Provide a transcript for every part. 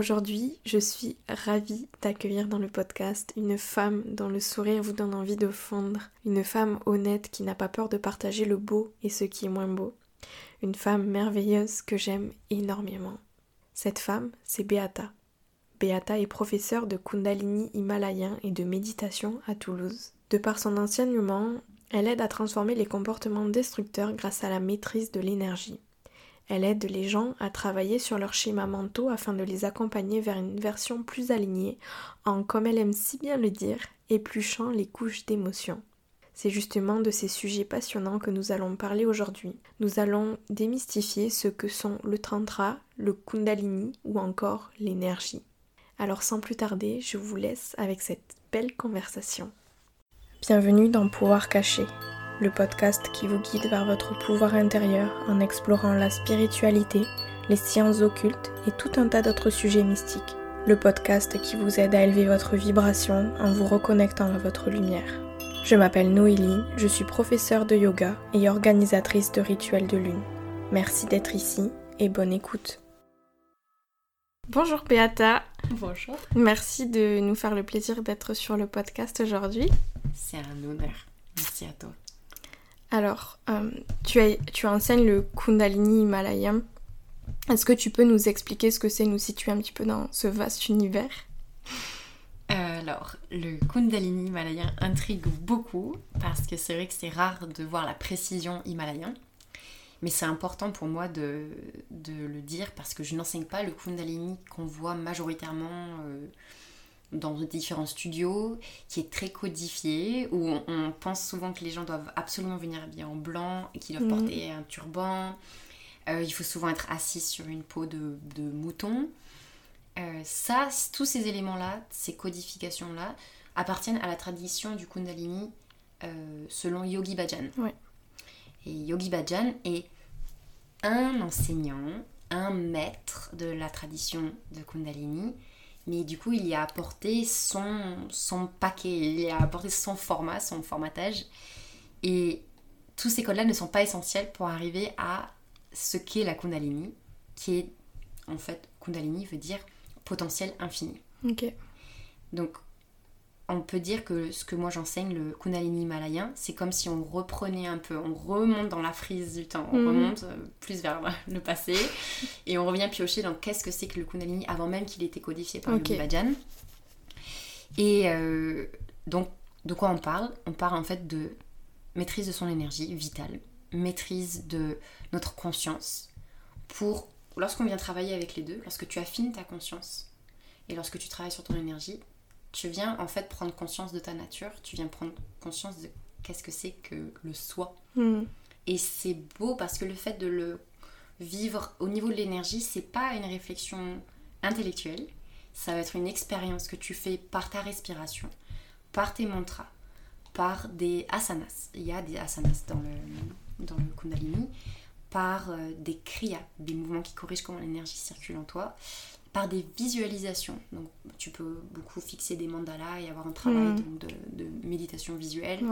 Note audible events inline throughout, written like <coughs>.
Aujourd'hui, je suis ravie d'accueillir dans le podcast une femme dont le sourire vous donne envie de fondre, une femme honnête qui n'a pas peur de partager le beau et ce qui est moins beau, une femme merveilleuse que j'aime énormément. Cette femme, c'est Beata. Beata est professeure de Kundalini himalayen et de méditation à Toulouse. De par son enseignement, elle aide à transformer les comportements destructeurs grâce à la maîtrise de l'énergie. Elle aide les gens à travailler sur leurs schémas mentaux afin de les accompagner vers une version plus alignée en, comme elle aime si bien le dire, épluchant les couches d'émotions. C'est justement de ces sujets passionnants que nous allons parler aujourd'hui. Nous allons démystifier ce que sont le tantra, le kundalini ou encore l'énergie. Alors sans plus tarder, je vous laisse avec cette belle conversation. Bienvenue dans Pouvoir caché, le podcast qui vous guide vers votre pouvoir intérieur en explorant la spiritualité, les sciences occultes et tout un tas d'autres sujets mystiques. Le podcast qui vous aide à élever votre vibration en vous reconnectant à votre lumière. Je m'appelle Noélie, je suis professeure de yoga et organisatrice de rituels de lune. Merci d'être ici et bonne écoute. Bonjour Beata. Bonjour. Merci de nous faire le plaisir d'être sur le podcast aujourd'hui. C'est un honneur. Merci à toi. Alors, euh, tu, tu enseignes le Kundalini himalayen. Est-ce que tu peux nous expliquer ce que c'est, nous situer un petit peu dans ce vaste univers? Alors, le Kundalini himalayen intrigue beaucoup parce que c'est vrai que c'est rare de voir la précision himalayen. Mais c'est important pour moi de, le dire parce que je n'enseigne pas le Kundalini qu'on voit majoritairement euh, dans différents studios, qui est très codifié, où on, pense souvent que les gens doivent absolument venir habillés en blanc, et qu'ils doivent mhm. porter un turban. Euh, il faut souvent être assis sur une peau de mouton. Euh, ça, tous ces éléments-là, ces codifications-là, appartiennent à la tradition du Kundalini euh, selon Yogi Bhajan. Et Yogi Bhajan est un enseignant, un maître de la tradition de Kundalini, mais du coup, il y a apporté son, son paquet, il y a apporté son format, son formatage. Et tous ces codes-là ne sont pas essentiels pour arriver à ce qu'est la Kundalini, qui est en fait, Kundalini veut dire potentiel infini. Ok. Donc, on peut dire que ce que moi j'enseigne, le Kundalini himalayen, c'est comme si on reprenait un peu, on remonte dans la frise du temps, on mhm. remonte euh, plus vers <laughs> le passé, et on revient piocher dans qu'est-ce que c'est que le Kundalini avant même qu'il ait été codifié par okay. le Et euh, donc, de quoi on parle? On parle en fait de maîtrise de son énergie vitale, maîtrise de notre conscience pour lorsqu'on vient travailler avec les deux, lorsque tu affines ta conscience et lorsque tu travailles sur ton énergie, tu viens en fait prendre conscience de ta nature, tu viens prendre conscience de qu'est-ce que c'est que le soi. Hmm. Et c'est beau parce que le fait de le vivre au niveau de l'énergie, c'est pas une réflexion intellectuelle, ça va être une expérience que tu fais par ta respiration, par tes mantras, par des asanas. Il y a des asanas dans le, dans le Kundalini par euh, des kriyas, des mouvements qui corrigent comment l'énergie circule en toi, par des visualisations. Donc tu peux beaucoup fixer des mandalas et avoir un travail mm. de, méditation visuelle.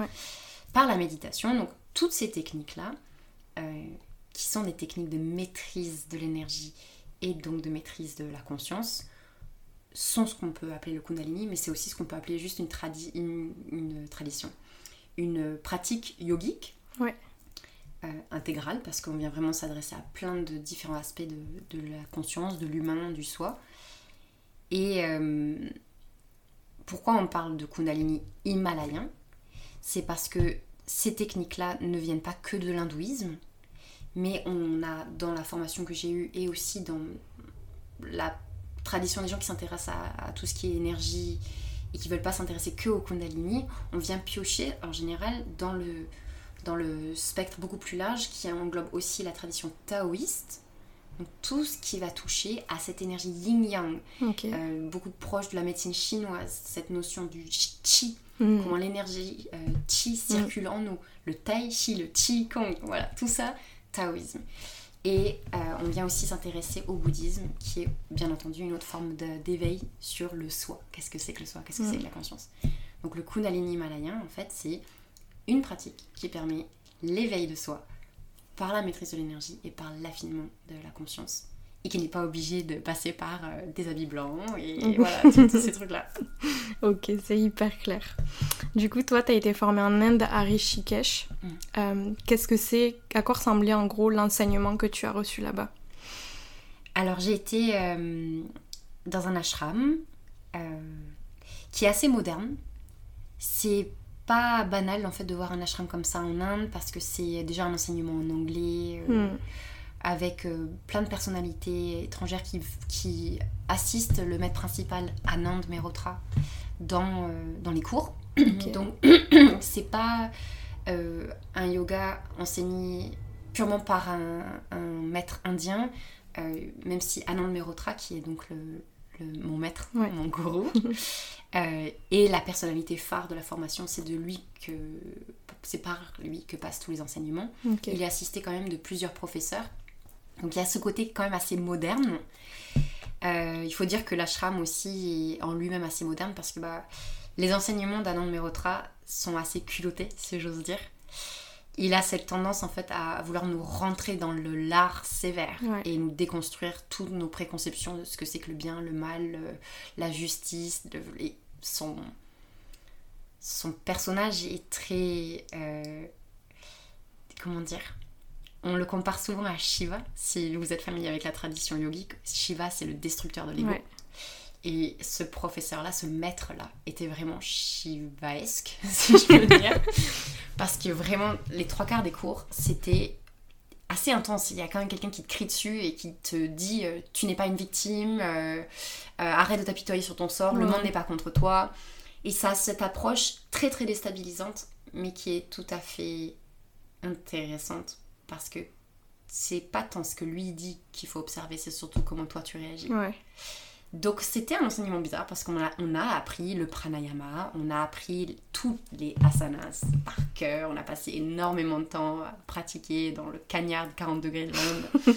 Par la méditation, donc toutes ces techniques-là, euh, qui sont des techniques de maîtrise de l'énergie et donc de maîtrise de la conscience, sont ce qu'on peut appeler le kundalini, mais c'est aussi ce qu'on peut appeler juste une, une, tradition, une pratique yogique. Ouais euh, intégrale parce qu'on vient vraiment s'adresser à plein de différents aspects de, la conscience, de l'humain, du soi. Et euh, pourquoi on parle de Kundalini himalayen C'est parce que ces techniques-là ne viennent pas que de l'hindouisme, mais on a dans la formation que j'ai eue et aussi dans la tradition des gens qui s'intéressent à, à, tout ce qui est énergie et qui veulent pas s'intéresser que au Kundalini, on vient piocher en général dans le dans le spectre beaucoup plus large qui englobe aussi la tradition taoïste. Donc tout ce qui va toucher à cette énergie yin-yang, euh, beaucoup proche de la médecine chinoise, cette notion du chi, hmm. comment l'énergie euh, chi circule hmm. en nous, le tai chi, le chi kong, voilà, tout ça, taoïsme. Et euh, on vient aussi s'intéresser au bouddhisme, qui est bien entendu une autre forme d'éveil sur le soi. Qu'est-ce que c'est que le soi? Qu'est-ce que c'est que hmm. la conscience? Donc le Kundalini himalayen, en fait, c'est une pratique qui permet l'éveil de soi par la maîtrise de l'énergie et par l'affinement de la conscience et qui n'est pas obligé de passer par euh, des habits blancs et <laughs> voilà, tous ces trucs-là. Ok, c'est hyper clair. Du coup, toi, tu as été formée en Inde à Rishikesh. Mm. Euh, Qu'est-ce que c'est À quoi ressemblait en gros l'enseignement que tu as reçu là-bas? Alors j'ai été euh, dans un ashram qui est assez moderne. C'est pas banal en fait de voir un ashram comme ça en Inde parce que c'est déjà un enseignement en anglais euh, Hmm. avec euh, plein de personnalités étrangères qui, qui assistent le maître principal Anand Mehrotra dans, euh, dans les cours. Ok. <clears throat> Donc <coughs> c'est pas un yoga enseigné purement par un, un maître indien, même si Anand Mehrotra, qui est donc le, le- mon maître, Ouais. mon gourou, <laughs> euh, et la personnalité phare de la formation, c'est de lui que c'est par lui que passent tous les enseignements. Il est assisté quand même de plusieurs professeurs. Donc il y a ce côté quand même assez moderne. Euh, il faut dire que l'ashram aussi est en lui-même assez moderne parce que bah, les enseignements d'Anand Mehrotra sont assez culottés, si j'ose dire. Il a cette tendance en fait à vouloir nous rentrer dans le lard sévère Ouais. et nous déconstruire toutes nos préconceptions de ce que c'est que le bien, le mal, le- la justice. son, son personnage est très... euh, comment dire? On le compare souvent à Shiva, si vous êtes familier avec la tradition yogique. Shiva, c'est le destructeur de l'ego. Ouais. Et ce professeur-là, ce maître-là, était vraiment shivaesque, <laughs> si je peux dire. Parce que vraiment, les trois quarts des cours, c'était assez intense. Il y a quand même quelqu'un qui te crie dessus et qui te dit euh, Tu n'es pas une victime, euh, euh, arrête de t'apitoyer sur ton sort, le monde n'est pas contre toi. Et ça cette approche très très déstabilisante, mais qui est tout à fait intéressante parce que c'est pas tant ce que lui dit qu'il faut observer, c'est surtout comment toi tu réagis. Ouais. Donc c'était un enseignement bizarre parce qu'on a, on a appris le pranayama, on a appris tous les asanas par cœur, on a passé énormément de temps à pratiquer dans le cagnard de 40 degrés de l'onde. <laughs>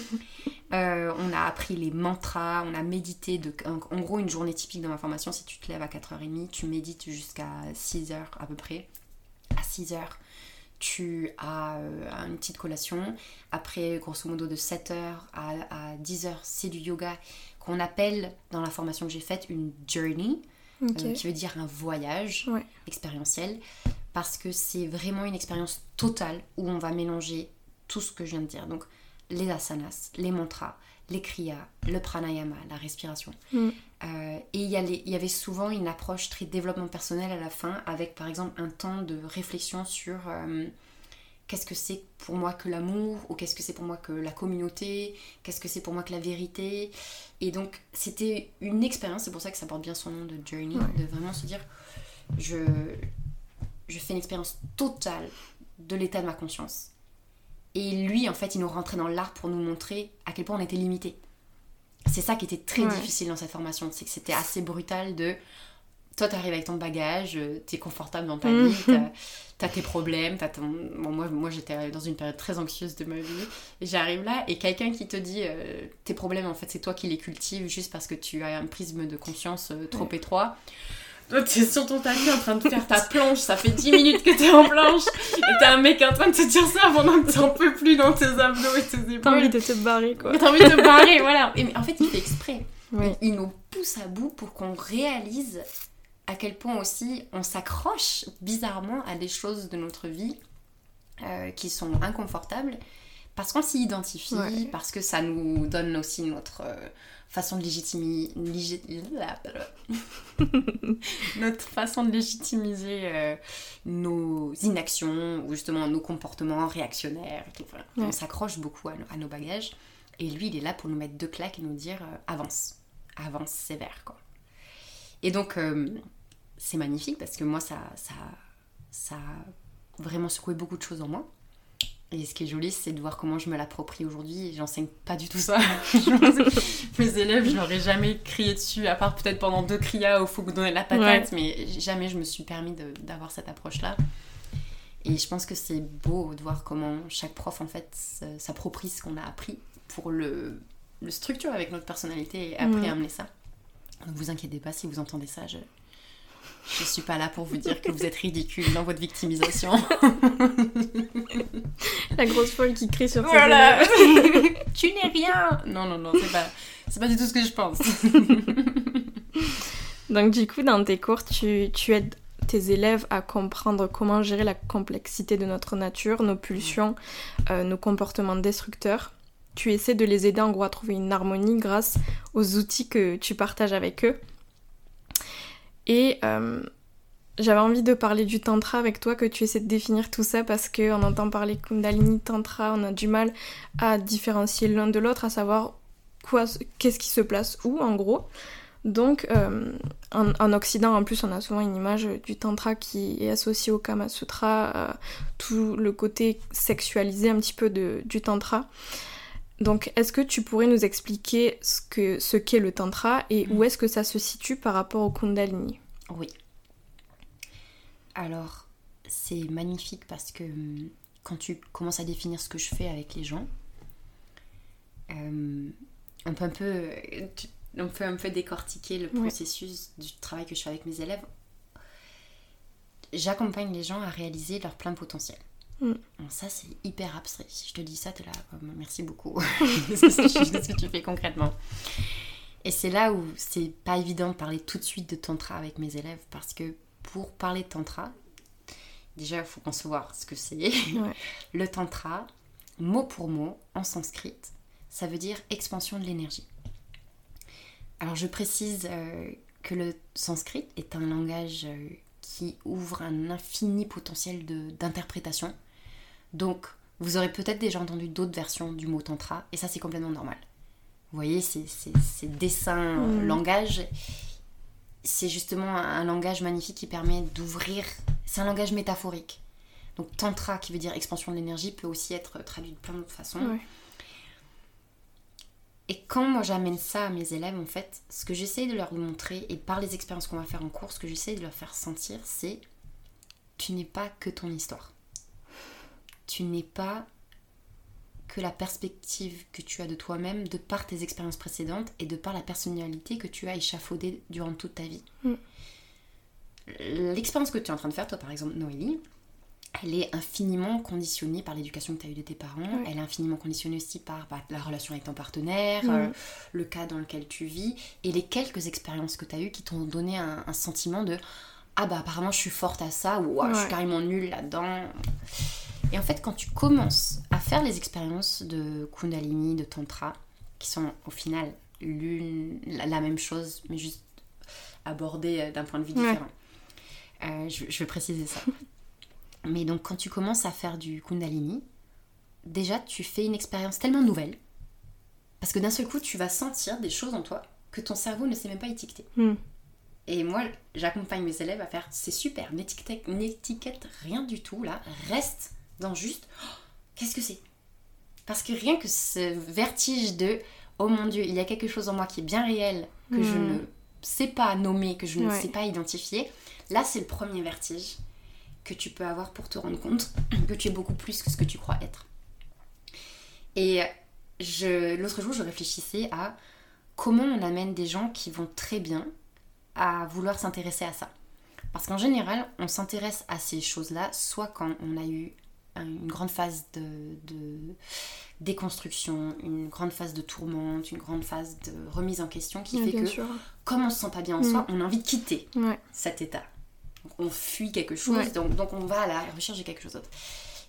Euh, on a appris les mantras, on a médité. De, en, en gros, une journée typique dans ma formation, si tu te lèves à 4h30, tu médites jusqu'à 6h à peu près. À 6h, tu as euh, une petite collation. Après, grosso modo, de 7h à, à 10h, c'est du yoga qu'on appelle dans la formation que j'ai faite une journey, euh, qui veut dire un voyage Ouais. expérientiel, parce que c'est vraiment une expérience totale où on va mélanger tout ce que je viens de dire. Donc les asanas, les mantras, les kriyas, le pranayama, la respiration. Mm. Euh, et y, il y avait souvent une approche très développement personnel à la fin, avec par exemple un temps de réflexion sur euh, qu'est-ce que c'est pour moi que l'amour, ou qu'est-ce que c'est pour moi que la communauté, qu'est-ce que c'est pour moi que la vérité. Et donc c'était une expérience, c'est pour ça que ça porte bien son nom de journey, Ouais. de vraiment se dire je, je fais une expérience totale de l'état de ma conscience. Et lui, en fait, il nous rentrait dans l'art pour nous montrer à quel point on était limité. C'est ça qui était très Ouais. difficile dans cette formation, c'est que c'était assez brutal de... Toi, t'arrives avec ton bagage, euh, t'es confortable dans ta Mhm. vie, t'as- <laughs> t'as tes problèmes, ton... Bon, moi, moi j'étais dans une période très anxieuse de ma vie, j'arrive là, et quelqu'un qui te dit euh, tes problèmes, en fait, c'est toi qui les cultives juste parce que tu as un prisme de conscience euh, trop Ouais. étroit. Toi, t'es sur ton tapis en train de faire ta <laughs> planche, ça fait 10 minutes que t'es en planche, et t'as un mec en train de te dire ça pendant que t'en peux plus dans tes abdos et tes épaules. T'as envie de te barrer, quoi. T'as envie de te barrer, voilà. Et, mais en fait, il fait exprès. Il nous pousse à bout pour qu'on réalise à quel point aussi on s'accroche bizarrement à des choses de notre vie euh, qui sont inconfortables parce qu'on s'y identifie, Ouais. parce que ça nous donne aussi notre euh, façon de légitimer <laughs> notre façon de légitimiser euh, nos inactions ou justement nos comportements réactionnaires et tout. Voilà. Ouais. On s'accroche beaucoup à, nos- à nos bagages et lui il est là pour nous mettre deux claques et nous dire avance, avance sévère quoi. Et donc euh, c'est magnifique parce que moi ça, ça, ça a vraiment secoué beaucoup de choses en moi. Et ce qui est joli, c'est de voir comment je me l'approprie aujourd'hui. J'enseigne pas du tout ça. <laughs> Mes élèves, je leur ai jamais crié dessus, à part peut-être pendant deux crias où il faut vous donner la patate, mais jamais je me suis permis d'avoir cette approche-là. Et je pense que c'est beau de voir comment chaque prof, en fait, s'approprie ce qu'on a appris pour le, le structurer avec notre personnalité et après Mhm. amener ça. Ne vous inquiétez pas si vous entendez ça, je, Je suis pas là pour vous dire que vous êtes ridicule dans votre victimisation. <laughs> La grosse folle qui crie sur Voilà. <laughs> tu n'es rien. Non, non, non, c'est pas, c'est pas du tout ce que je pense. <laughs> Donc du coup, dans tes cours, tu, tu aides tes élèves à comprendre comment gérer la complexité de notre nature, nos pulsions, euh, nos comportements destructeurs. Tu essaies de les aider en gros à trouver une harmonie grâce aux outils que tu partages avec eux. Et euh, j'avais envie de parler du tantra avec toi, que tu essaies de définir tout ça parce qu'on entend parler Kundalini Tantra, on a du mal à différencier l'un de l'autre, à savoir qu'est-ce qui se place où en gros. Donc, euh, en, en Occident, en plus, on a souvent une image du tantra qui est associée au Kama Sutra, euh, tout le côté sexualisé un petit peu du tantra. Donc, est-ce que tu pourrais nous expliquer ce que ce qu'est le tantra et où est-ce que ça se situe par rapport au Kundalini? Oui. Alors, c'est magnifique parce que hum, quand tu commences à définir ce que je fais avec les gens, euh, on peut un peu, tu- on peut un peu décortiquer le Ouais. processus du travail que je fais avec mes élèves. J'accompagne les gens à réaliser leur plein potentiel. Mm. Ça, c'est hyper abstrait. Si je te dis ça, t'es là, oh, merci beaucoup. <laughs> Tu- qu'est-ce que tu fais concrètement Et c'est là où c'est pas évident de parler tout de suite de tantra avec mes élèves parce que pour parler de tantra, déjà il faut concevoir ce que c'est. Ouais. <laughs> Le tantra, mot pour mot, en sanskrit, ça veut dire expansion de l'énergie. Alors je précise euh, que le sanskrit est un langage euh, qui ouvre un infini potentiel d'interprétation. Donc vous aurez peut-être déjà entendu d'autres versions du mot tantra et ça c'est complètement normal. Vous voyez, ces, ces, ces dessins Mm. langage, c'est justement un, un langage magnifique qui permet d'ouvrir. C'est un langage métaphorique. Donc tantra, qui veut dire expansion de l'énergie, peut aussi être traduit de plein d'autres façons. Ouais. Et quand moi j'amène ça à mes élèves, en fait, ce que j'essaie de leur montrer, et par les expériences qu'on va faire en cours, ce que j'essaie de leur faire sentir, c'est tu n'es pas que ton histoire. Tu n'es pas que la perspective que tu as de toi-même de par tes expériences précédentes et de par la personnalité que tu as échafaudée durant toute ta vie. Mm. L'expérience que tu es en train de faire, toi par exemple, Noélie, elle est infiniment conditionnée par l'éducation que tu as eue de tes parents. Elle est infiniment conditionnée aussi par bah, la relation avec ton partenaire, Mhm. euh, le cas dans lequel tu vis et les quelques expériences que tu as eues qui t'ont donné un, un sentiment de Ah bah apparemment je suis forte à ça ou Ah, je suis carrément nulle là-dedans. Et en fait, quand tu commences à faire les expériences de Kundalini, de Tantra, qui sont au final l'une, la, la même chose, mais juste abordées euh, d'un point de vue Ouais. différent, euh, je, je vais préciser ça. <laughs> Mais donc, quand tu commences à faire du Kundalini, déjà, tu fais une expérience tellement nouvelle. Parce que d'un seul coup, tu vas sentir des choses en toi que ton cerveau ne sait même pas étiqueter. Mm. Et moi, j'accompagne mes élèves à faire c'est super, n'étiquette rien du tout là, reste dans juste Oh, qu'est-ce que c'est? Parce que rien que ce vertige de oh mon dieu, il y a quelque chose en moi qui est bien réel, que je Mm. ne sais pas nommer, que je ne Ouais. sais pas identifier, là c'est le premier vertige que tu peux avoir pour te rendre compte que tu es beaucoup plus que ce que tu crois être. Et je, l'autre jour, je réfléchissais à comment on amène des gens qui vont très bien à vouloir s'intéresser à ça. Parce qu'en général, on s'intéresse à ces choses-là, soit quand on a eu une grande phase de, de déconstruction, une grande phase de tourmente, une grande phase de remise en question qui fait que, sûr. comme on se sent pas bien en Mm. soi, on a envie de quitter Ouais. cet état. Donc, on fuit quelque chose, Ouais. donc, donc on va à la recherche de quelque chose d'autre.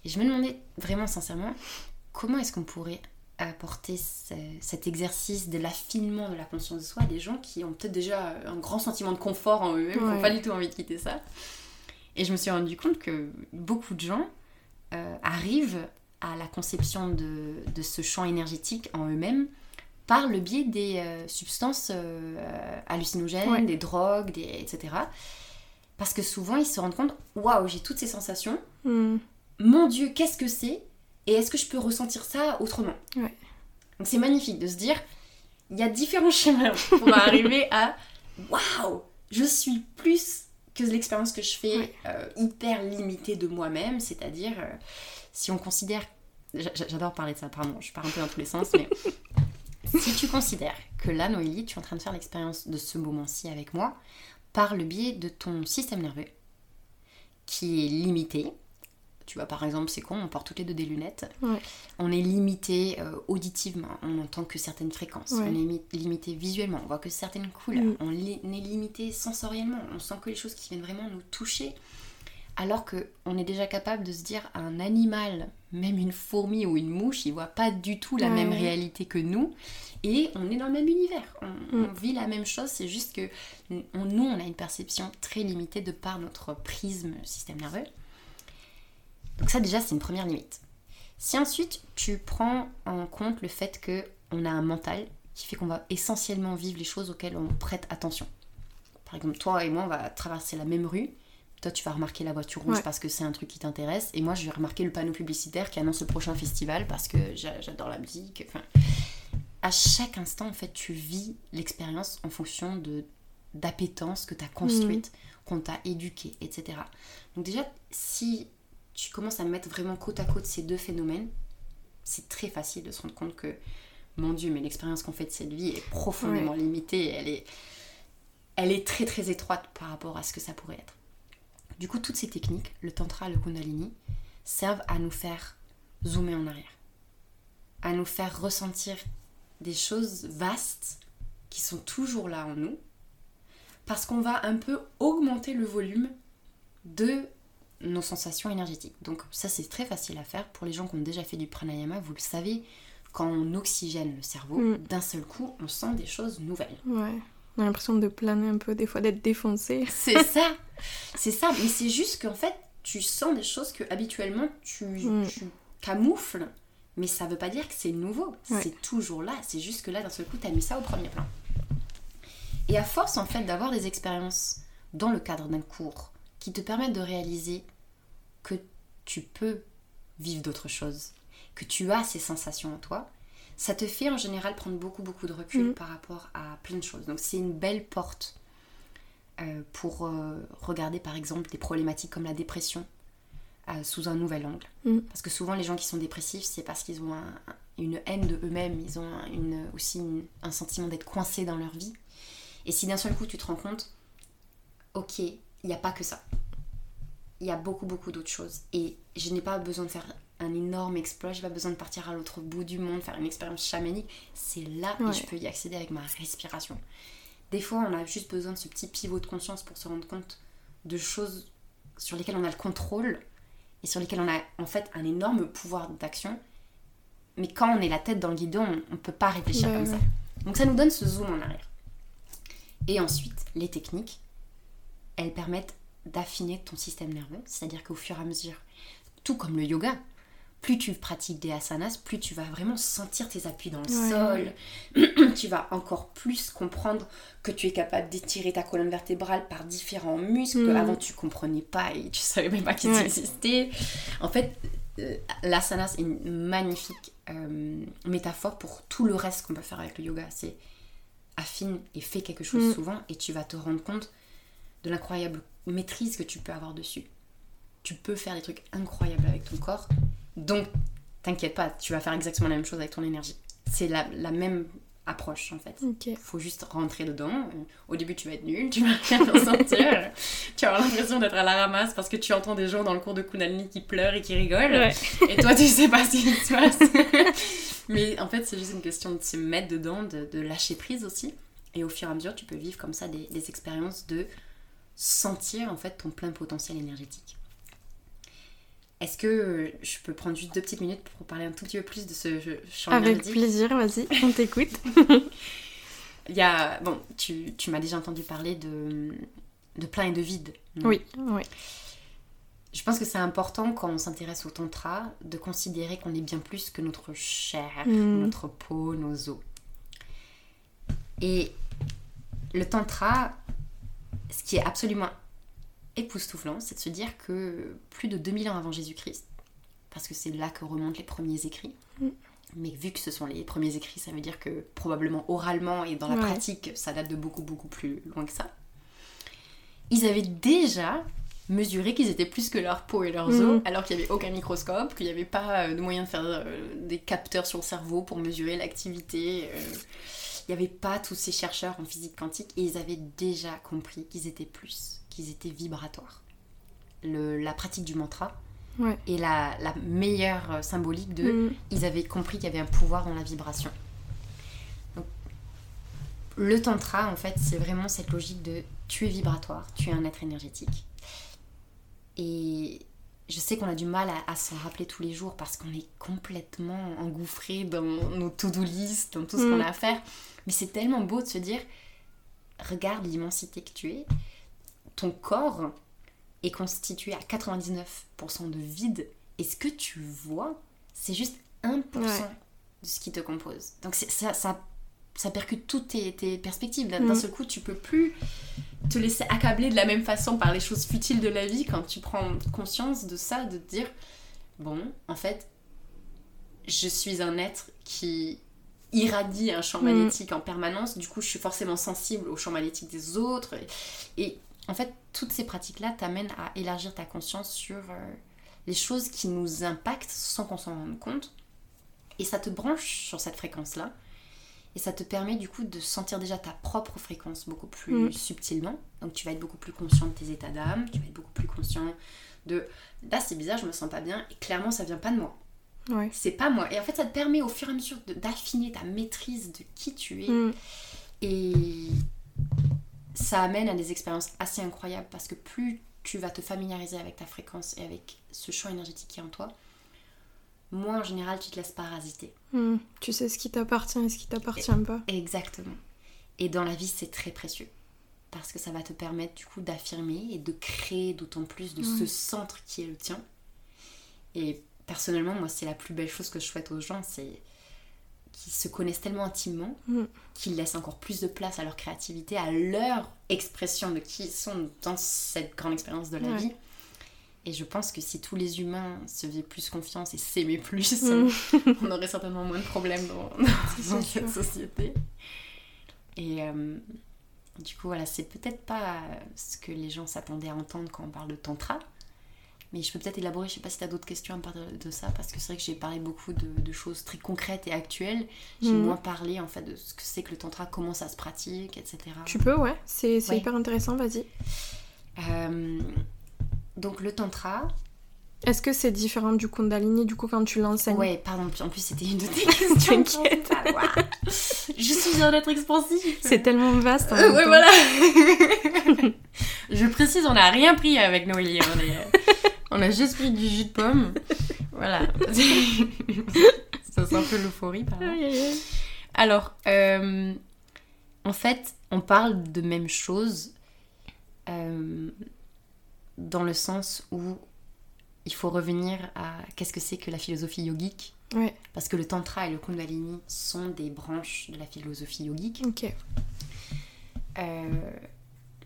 Et je me demandais vraiment sincèrement, comment est-ce qu'on pourrait apporter ce- cet exercice de l'affinement de la conscience de soi à des gens qui ont peut-être déjà un grand sentiment de confort en eux-mêmes, qui n'ont pas du tout envie de quitter ça? Et je me suis rendu compte que beaucoup de gens euh, arrivent à la conception de, de ce champ énergétique en eux-mêmes par le biais des euh, substances euh, hallucinogènes, Ouais. des drogues, des, etc. Parce que souvent ils se rendent compte, waouh, j'ai toutes ces sensations, Mm. mon Dieu, qu'est-ce que c'est? Et est-ce que je peux ressentir ça autrement? Ouais. Donc c'est magnifique de se dire, il y a différents <laughs> chemins pour arriver à waouh, je suis plus que l'expérience que je fais euh, hyper limitée de moi-même, c'est-à-dire euh, si on considère, j'a- j'adore parler de ça, pardon, je pars un peu dans tous les sens, mais <laughs> si tu considères que là, Noélie, tu es en train de faire l'expérience de ce moment-ci avec moi, par le biais de ton système nerveux qui est limité. Tu vois, par exemple, c'est con, on porte toutes les deux des lunettes. On est limité euh, auditivement, on n'entend que certaines fréquences. On est limité visuellement, on voit que certaines couleurs. Mm. On est limité sensoriellement, on sent que les choses qui viennent vraiment nous toucher. Alors qu'on est déjà capable de se dire, un animal, même une fourmi ou une mouche, il voit pas du tout la même réalité que nous. Et on est dans le même univers. On, mm. vit la même chose, c'est juste que nous, on a une perception très limitée de par notre prisme système nerveux. Donc ça déjà, c'est une première limite. Si ensuite tu prends en compte le fait que on a un mental qui fait qu'on va essentiellement vivre les choses auxquelles on prête attention. Par exemple, toi et moi, on va traverser la même rue toi, tu vas remarquer la voiture rouge parce que c'est un truc qui t'intéresse. Et moi, je vais remarquer le panneau publicitaire qui annonce le prochain festival parce que j'adore la musique. Enfin, à chaque instant, en fait, tu vis l'expérience en fonction de d'appétence que tu as construite, mm. qu'on t'a éduqué, etc. Donc déjà, si tu commences à mettre vraiment côte à côte ces deux phénomènes, c'est très facile de se rendre compte que, mon Dieu, mais l'expérience qu'on fait de cette vie est profondément limitée. Elle est, elle est très très étroite par rapport à ce que ça pourrait être. Du coup, toutes ces techniques, le tantra, le kundalini, servent à nous faire zoomer en arrière, à nous faire ressentir des choses vastes qui sont toujours là en nous, parce qu'on va un peu augmenter le volume de nos sensations énergétiques. Donc ça c'est très facile à faire pour les gens qui ont déjà fait du pranayama, vous le savez, quand on oxygène le cerveau, mm. d'un seul coup on sent des choses nouvelles. Ouais. On a l'impression de planer un peu, des fois d'être défoncé. <laughs> C'est ça, c'est ça. Mais c'est juste qu'en fait, tu sens des choses que habituellement tu, mm. camoufles, mais ça veut pas dire que c'est nouveau. C'est toujours là. C'est juste que là, d'un seul coup, tu as mis ça au premier plan. Et à force, en fait, d'avoir des expériences dans le cadre d'un cours qui te permettent de réaliser que tu peux vivre d'autres choses, que tu as ces sensations en toi, ça te fait en général prendre beaucoup beaucoup de recul mm. par rapport à plein de choses. Donc c'est une belle porte euh, pour euh, regarder par exemple des problématiques comme la dépression euh, sous un nouvel angle. Mm. Parce que souvent les gens qui sont dépressifs, c'est parce qu'ils ont une haine de eux-mêmes, ils ont une, aussi un sentiment d'être coincés dans leur vie. Et si d'un seul coup tu te rends compte, ok, il n'y a pas que ça. Il y a beaucoup beaucoup d'autres choses. Et je n'ai pas besoin de faire un énorme exploit, j'ai pas besoin de partir à l'autre bout du monde, faire une expérience chamanique. C'est là que je peux y accéder avec ma respiration. Des fois, on a juste besoin de ce petit pivot de conscience pour se rendre compte de choses sur lesquelles on a le contrôle et sur lesquelles on a en fait un énorme pouvoir d'action. Mais quand on est la tête dans le guidon, on, ne peut pas réfléchir comme ça. Donc ça nous donne ce zoom en arrière. Et ensuite, les techniques, elles permettent d'affiner ton système nerveux, c'est-à-dire qu'au fur et à mesure, tout comme le yoga, plus tu pratiques des asanas, plus tu vas vraiment sentir tes appuis dans le sol. <clears throat> tu vas encore plus comprendre que tu es capable d'étirer ta colonne vertébrale par différents muscles que mm. avant tu comprenais pas et tu savais même pas qu'ils existaient. En fait, euh, l'asana c'est une magnifique euh, métaphore pour tout le reste qu'on peut faire avec le yoga. C'est affine et fais quelque chose mm. souvent et tu vas te rendre compte de l'incroyable maîtrise que tu peux avoir dessus. Tu peux faire des trucs incroyables avec ton corps donc, t'inquiète pas, tu vas faire exactement la même chose avec ton énergie. C'est la, même approche en fait. Il faut juste rentrer dedans. Au début, tu vas être nul, tu vas rien <laughs> ressentir. tu vas avoir l'impression d'être à la ramasse parce que tu entends des gens dans le cours de Kundalini qui pleurent et qui rigolent. Et toi, tu sais pas ce qui se passe. <laughs> Mais en fait, c'est juste une question de se mettre dedans, de, lâcher prise aussi. Et au fur et à mesure, tu peux vivre comme ça des, des expériences de sentir en fait ton plein potentiel énergétique. Est-ce que je peux prendre juste deux petites minutes pour parler un tout petit peu plus de ce champ Avec plaisir, vas-y, on t'écoute. <laughs> Il y a... Bon, tu, tu m'as déjà entendu parler de, de plein et de vide. Oui, oui. Je pense que c'est important quand on s'intéresse au tantra de considérer qu'on est bien plus que notre chair, mm. notre peau, nos os. Et le tantra, ce qui est absolument époustouflant, c'est de se dire que plus de 2000 ans avant Jésus-Christ, parce que c'est là que remontent les premiers écrits, mm. mais vu que ce sont les premiers écrits, ça veut dire que probablement oralement et dans la pratique, ça date de beaucoup beaucoup plus loin que ça. Ils avaient déjà mesuré qu'ils étaient plus que leur peau et leurs mm. os, alors qu'il n'y avait aucun microscope, qu'il n'y avait pas euh, de moyen de faire euh, des capteurs sur le cerveau pour mesurer l'activité. Il n'y avait pas tous ces chercheurs en physique quantique et ils avaient déjà compris qu'ils étaient plus, qu'ils étaient vibratoires. Le, la pratique du mantra Ouais. est la, la meilleure symbolique de Mm. ils avaient compris qu'il y avait un pouvoir dans la vibration. Donc, le tantra, en fait, c'est vraiment cette logique de tu es vibratoire, tu es un être énergétique. Et je sais qu'on a du mal à, à s'en rappeler tous les jours parce qu'on est complètement engouffré dans nos to-do list, dans tout ce Mm. qu'on a à faire. Mais c'est tellement beau de se dire regarde l'immensité que tu es. Ton corps est constitué à 99% de vide. Et ce que tu vois, c'est juste 1% Ouais. de ce qui te compose. Donc ça, ça percute toutes tes, tes perspectives. D'un Mm. seul coup, tu peux plus te laisser accabler de la même façon par les choses futiles de la vie quand tu prends conscience de ça, de te dire, bon, en fait, je suis un être qui irradie un champ Mm. magnétique en permanence, du coup je suis forcément sensible au champ magnétique des autres. Et, et en fait, toutes ces pratiques-là t'amènent à élargir ta conscience sur euh, les choses qui nous impactent sans qu'on s'en rende compte. Et ça te branche sur cette fréquence-là. Et ça te permet du coup de sentir déjà ta propre fréquence beaucoup plus Mm. subtilement. Donc tu vas être beaucoup plus conscient de tes états d'âme, tu vas être beaucoup plus conscient de là c'est bizarre, je me sens pas bien, et clairement ça vient pas de moi. Ouais. C'est pas moi. Et en fait ça te permet au fur et à mesure d'affiner ta maîtrise de qui tu es. Mm. Et ça amène à des expériences assez incroyables parce que plus tu vas te familiariser avec ta fréquence et avec ce champ énergétique qui est en toi, moins en général tu te laisses parasiter. Mm. Tu sais ce qui t'appartient et ce qui t'appartient pas. Exactement. Et dans la vie, c'est très précieux. Parce que ça va te permettre du coup d'affirmer et de créer d'autant plus de ce centre qui est le tien. Et personnellement, moi, c'est la plus belle chose que je souhaite aux gens, c'est qu'ils se connaissent tellement intimement Mm. qu'ils laissent encore plus de place à leur créativité, à leur expression de qui ils sont dans cette grande expérience de la Ouais. vie. Et je pense que si tous les humains se faisaient plus confiance et s'aimaient <laughs> plus, Mm. on aurait certainement moins de problèmes dans, <laughs> dans cette société. Et euh, du coup, voilà, c'est peut-être pas ce que les gens s'attendaient à entendre quand on parle de tantra. Mais je peux peut-être élaborer, je sais pas si tu as d'autres questions à part de, ça, parce que c'est vrai que j'ai parlé beaucoup de, de choses très concrètes et actuelles. J'ai Mhm. moins parlé en fait de ce que c'est que le tantra, comment ça se pratique, etc. Tu peux, ouais. C'est c'est Ouais. hyper intéressant, vas-y. Euh, donc le tantra, Est-ce que c'est différent du Kundalini, du coup, quand tu l'enseignes? Ouais, pardon, en plus c'était une de tes <laughs> questions. T'inquiète. principales. Je suis un être expansif. C'est tellement vaste. en Euh, ouais, temps. voilà. <laughs> Je précise, on n'a rien pris avec Noélie. On, est- on a juste pris du jus de pomme. Voilà. <laughs> Ça sent un peu l'euphorie, par là. Alors, euh, en fait, on parle de même chose euh, dans le sens où il faut revenir à qu'est-ce que c'est que la philosophie yogique. Ouais, Parce que le tantra et le kundalini sont des branches de la philosophie yogique. Euh,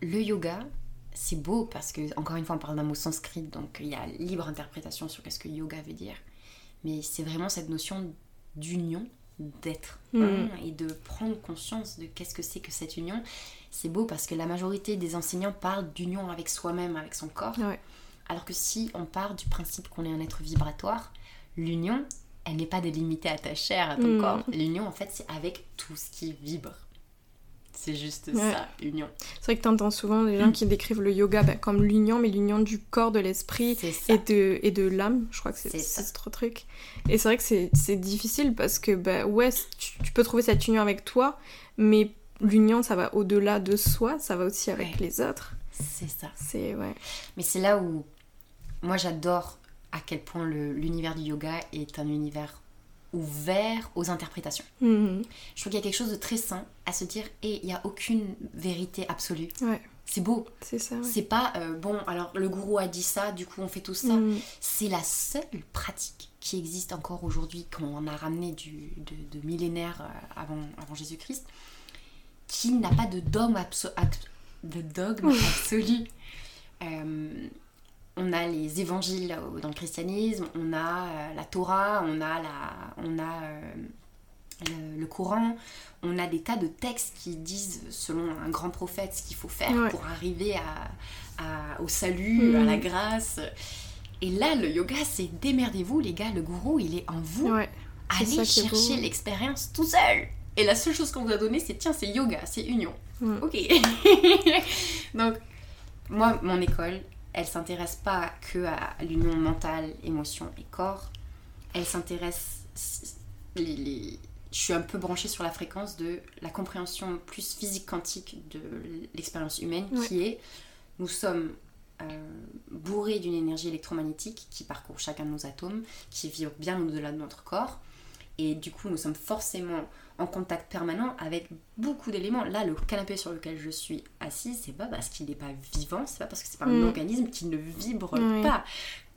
le yoga, c'est beau parce que, encore une fois, on parle d'un mot sanskrit, donc il y a libre interprétation sur qu'est-ce que yoga veut dire. Mais c'est vraiment cette notion d'union, d'être Mm. un et de prendre conscience de qu'est-ce que c'est que cette union. C'est beau parce que la majorité des enseignants parlent d'union avec soi-même, avec son corps. Ouais. Alors que si on part du principe qu'on est un être vibratoire, l'union, elle n'est pas délimitée à ta chair, à ton Mm. corps. L'union, en fait, c'est avec tout ce qui vibre. C'est juste Ouais. ça, l'union. C'est vrai que t'entends souvent des gens qui décrivent le yoga ben, comme l'union, mais l'union du corps, de l'esprit et de, et de l'âme. Je crois que c'est ce truc. Et c'est vrai que c'est c'est difficile parce que, ben, ouais, tu, tu peux trouver cette union avec toi, mais l'union, ça va au-delà de soi, ça va aussi avec Ouais. les autres. C'est ça. C'est, ouais. Mais c'est là où moi j'adore à quel point l'univers du yoga est un univers ouvert aux interprétations. Mhm. Je trouve qu'il y a quelque chose de très sain à se dire et il n'y a aucune vérité absolue. Ouais, C'est beau. c'est ça. ouais. C'est pas euh, bon, alors le gourou a dit ça, du coup on fait tout ça. Mhm. C'est la seule pratique qui existe encore aujourd'hui, qu'on a ramené du, de, de millénaires euh, avant, avant Jésus-Christ, qui n'a pas de dogme, abso- ab- de dogme absolu. Euh, on a les évangiles dans le christianisme, on a euh, la Torah, on a, la, on a euh, le, le Coran, on a des tas de textes qui disent, selon un grand prophète, ce qu'il faut faire Ouais. pour arriver à, à- au salut, à la grâce. Et là, le yoga, c'est démerdez-vous, les gars, le gourou, il est en vous. Ouais, Allez est chercher l'expérience tout seul. Et la seule chose qu'on vous a donné, c'est tiens, c'est yoga, c'est union. Mm. Ok. <laughs> Donc, moi, mon école, elle s'intéresse pas que à l'union mentale, émotion et corps. Elle s'intéresse. les- les- Je suis un peu branchée sur la fréquence de la compréhension plus physique quantique de l'expérience humaine, Ouais. qui est nous sommes euh, bourrés d'une énergie électromagnétique qui parcourt chacun de nos atomes, qui vibre bien au-delà de notre corps. Et du coup, nous sommes forcément en contact permanent avec beaucoup d'éléments. Là, le canapé sur lequel je suis assise, c'est pas parce qu'il n'est pas vivant, c'est pas parce que c'est pas un Mm. organisme qui ne vibre pas.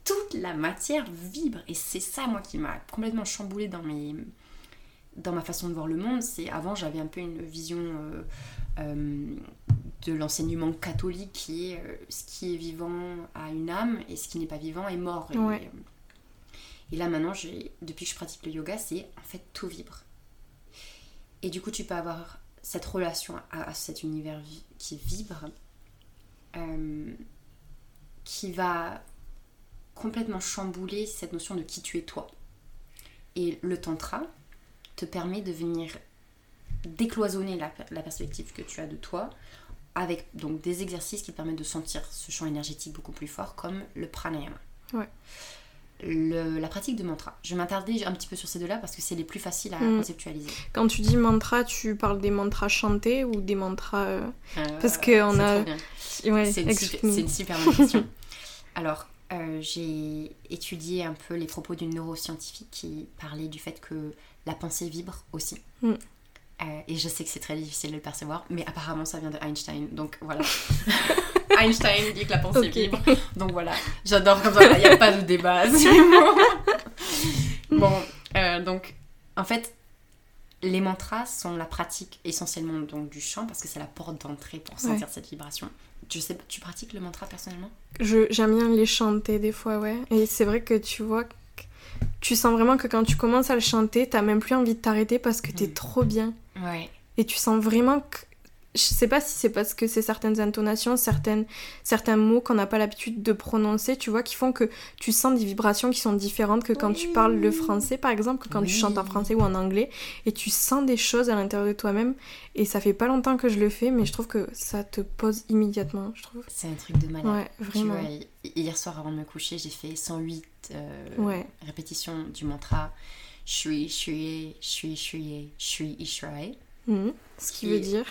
Toute la matière vibre. Et c'est ça, moi, qui m'a complètement chamboulée dans mes dans ma façon de voir le monde, c'est avant j'avais un peu une vision euh, euh, de l'enseignement catholique qui est euh, ce qui est vivant a une âme et ce qui n'est pas vivant est mort. Et, Ouais. et là maintenant, depuis que je pratique le yoga, c'est en fait tout vibre. Et du coup, tu peux avoir cette relation à, cet univers qui vibre, euh, qui va complètement chambouler cette notion de qui tu es toi. Et le tantra te permet de venir décloisonner la, perspective que tu as de toi avec donc des exercices qui permettent de sentir ce champ énergétique beaucoup plus fort comme le pranayama. Le- la pratique de mantra. Je m'attarder un petit peu sur ces deux-là parce que c'est les plus faciles à Mm. conceptualiser. Quand tu dis mantra, tu parles des mantras chantés ou des mantras. euh, Euh, Parce que on c'est a-. Ouais, une, c'est une super bonne question. <laughs> Alors, euh, j'ai étudié un peu les propos d'une neuroscientifique qui parlait du fait que la pensée vibre aussi. Mm. Euh, et je sais que c'est très difficile de le percevoir, mais apparemment ça vient de Einstein, donc voilà. <laughs> Einstein dit que la pensée Ok. vibre, donc voilà. J'adore comme ça, il n'y a pas de débat. bon. bon, euh, donc en fait, les mantras sont la pratique essentiellement donc du chant parce que c'est la porte d'entrée pour sentir cette vibration. Je sais, tu pratiques le mantra personnellement? Je- J'aime bien les chanter des fois, ouais. Et c'est vrai que tu vois, que tu sens vraiment que quand tu commences à le chanter, t'as même plus envie de t'arrêter parce que t'es Mm. trop bien. Ouais. Et tu sens vraiment que. Je sais pas si c'est parce que c'est certaines intonations, certaines, certains mots qu'on n'a pas l'habitude de prononcer, tu vois, qui font que tu sens des vibrations qui sont différentes que quand tu parles le français, par exemple, que quand tu chantes en français ou en anglais, et tu sens des choses à l'intérieur de toi-même. Et ça fait pas longtemps que je le fais, mais je trouve que ça te pose immédiatement, je trouve. C'est un truc de malade. Ouais, Tu vraiment. vois, hier soir avant de me coucher, j'ai fait 108 euh, Ouais. répétitions du mantra Shui, Shui, Shui, Shui, Shui, Ishrae. Mhm. Ce qui Qui- veut dire.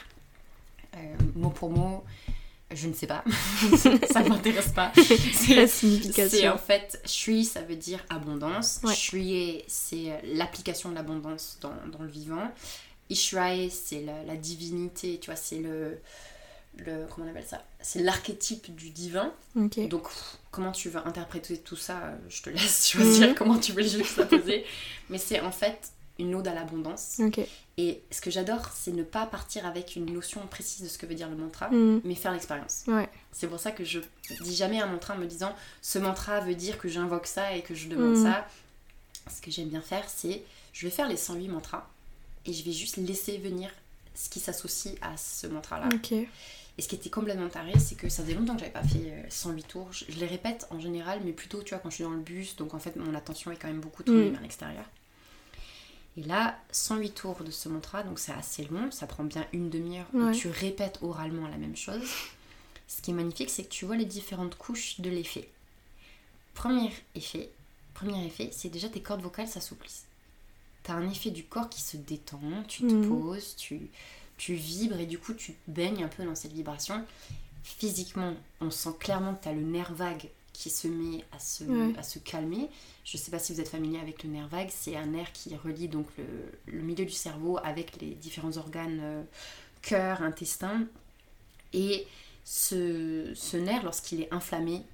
Euh, mot pour mot, je ne sais pas. <laughs> ça m'intéresse pas. La C'est c'est signification. en fait, Shui, ça veut dire abondance. Ouais. C'est l'application de l'abondance dans, dans le vivant. Ishrae, c'est la, la divinité, tu vois, c'est le, le. Comment on appelle ça? C'est l'archétype du divin. Donc, comment tu vas interpréter tout ça? Euh, Je te laisse <laughs> choisir Mhm. comment tu veux le juxtaposer. Mais c'est en fait une ode à l'abondance. Et ce que j'adore, c'est ne pas partir avec une notion précise de ce que veut dire le mantra, Mhm. mais faire l'expérience. Ouais. C'est pour ça que je dis jamais un mantra en me disant ce mantra veut dire que j'invoque ça et que je demande Mhm. ça. Ce que j'aime bien faire, c'est je vais faire les 108 mantras et je vais juste laisser venir ce qui s'associe à ce mantra-là. Et ce qui était complètement taré, c'est que ça faisait longtemps que j'avais pas fait euh, 108 tours. Je, je les répète en général, mais plutôt, tu vois, quand je suis dans le bus, donc en fait, mon attention est quand même beaucoup tournée Mm. vers l'extérieur. Et là, 108 tours de ce mantra, donc c'est assez long, ça prend bien une demi-heure où tu répètes oralement la même chose. Ce qui est magnifique, c'est que tu vois les différentes couches de l'effet. Premier effet, premier effet, c'est déjà tes cordes vocales s'assouplissent. T'as un effet du corps qui se détend, tu te Mhm. poses, tu, tu vibres et du coup tu baignes un peu dans cette vibration. Physiquement, on sent clairement que tu as le nerf vague qui se met à se, Ouais. à se calmer. Je sais pas si vous êtes familier avec le nerf vague, c'est un nerf qui relie donc le, le milieu du cerveau avec les différents organes euh, cœur, intestin. Et ce, ce nerf, lorsqu'il est inflammé,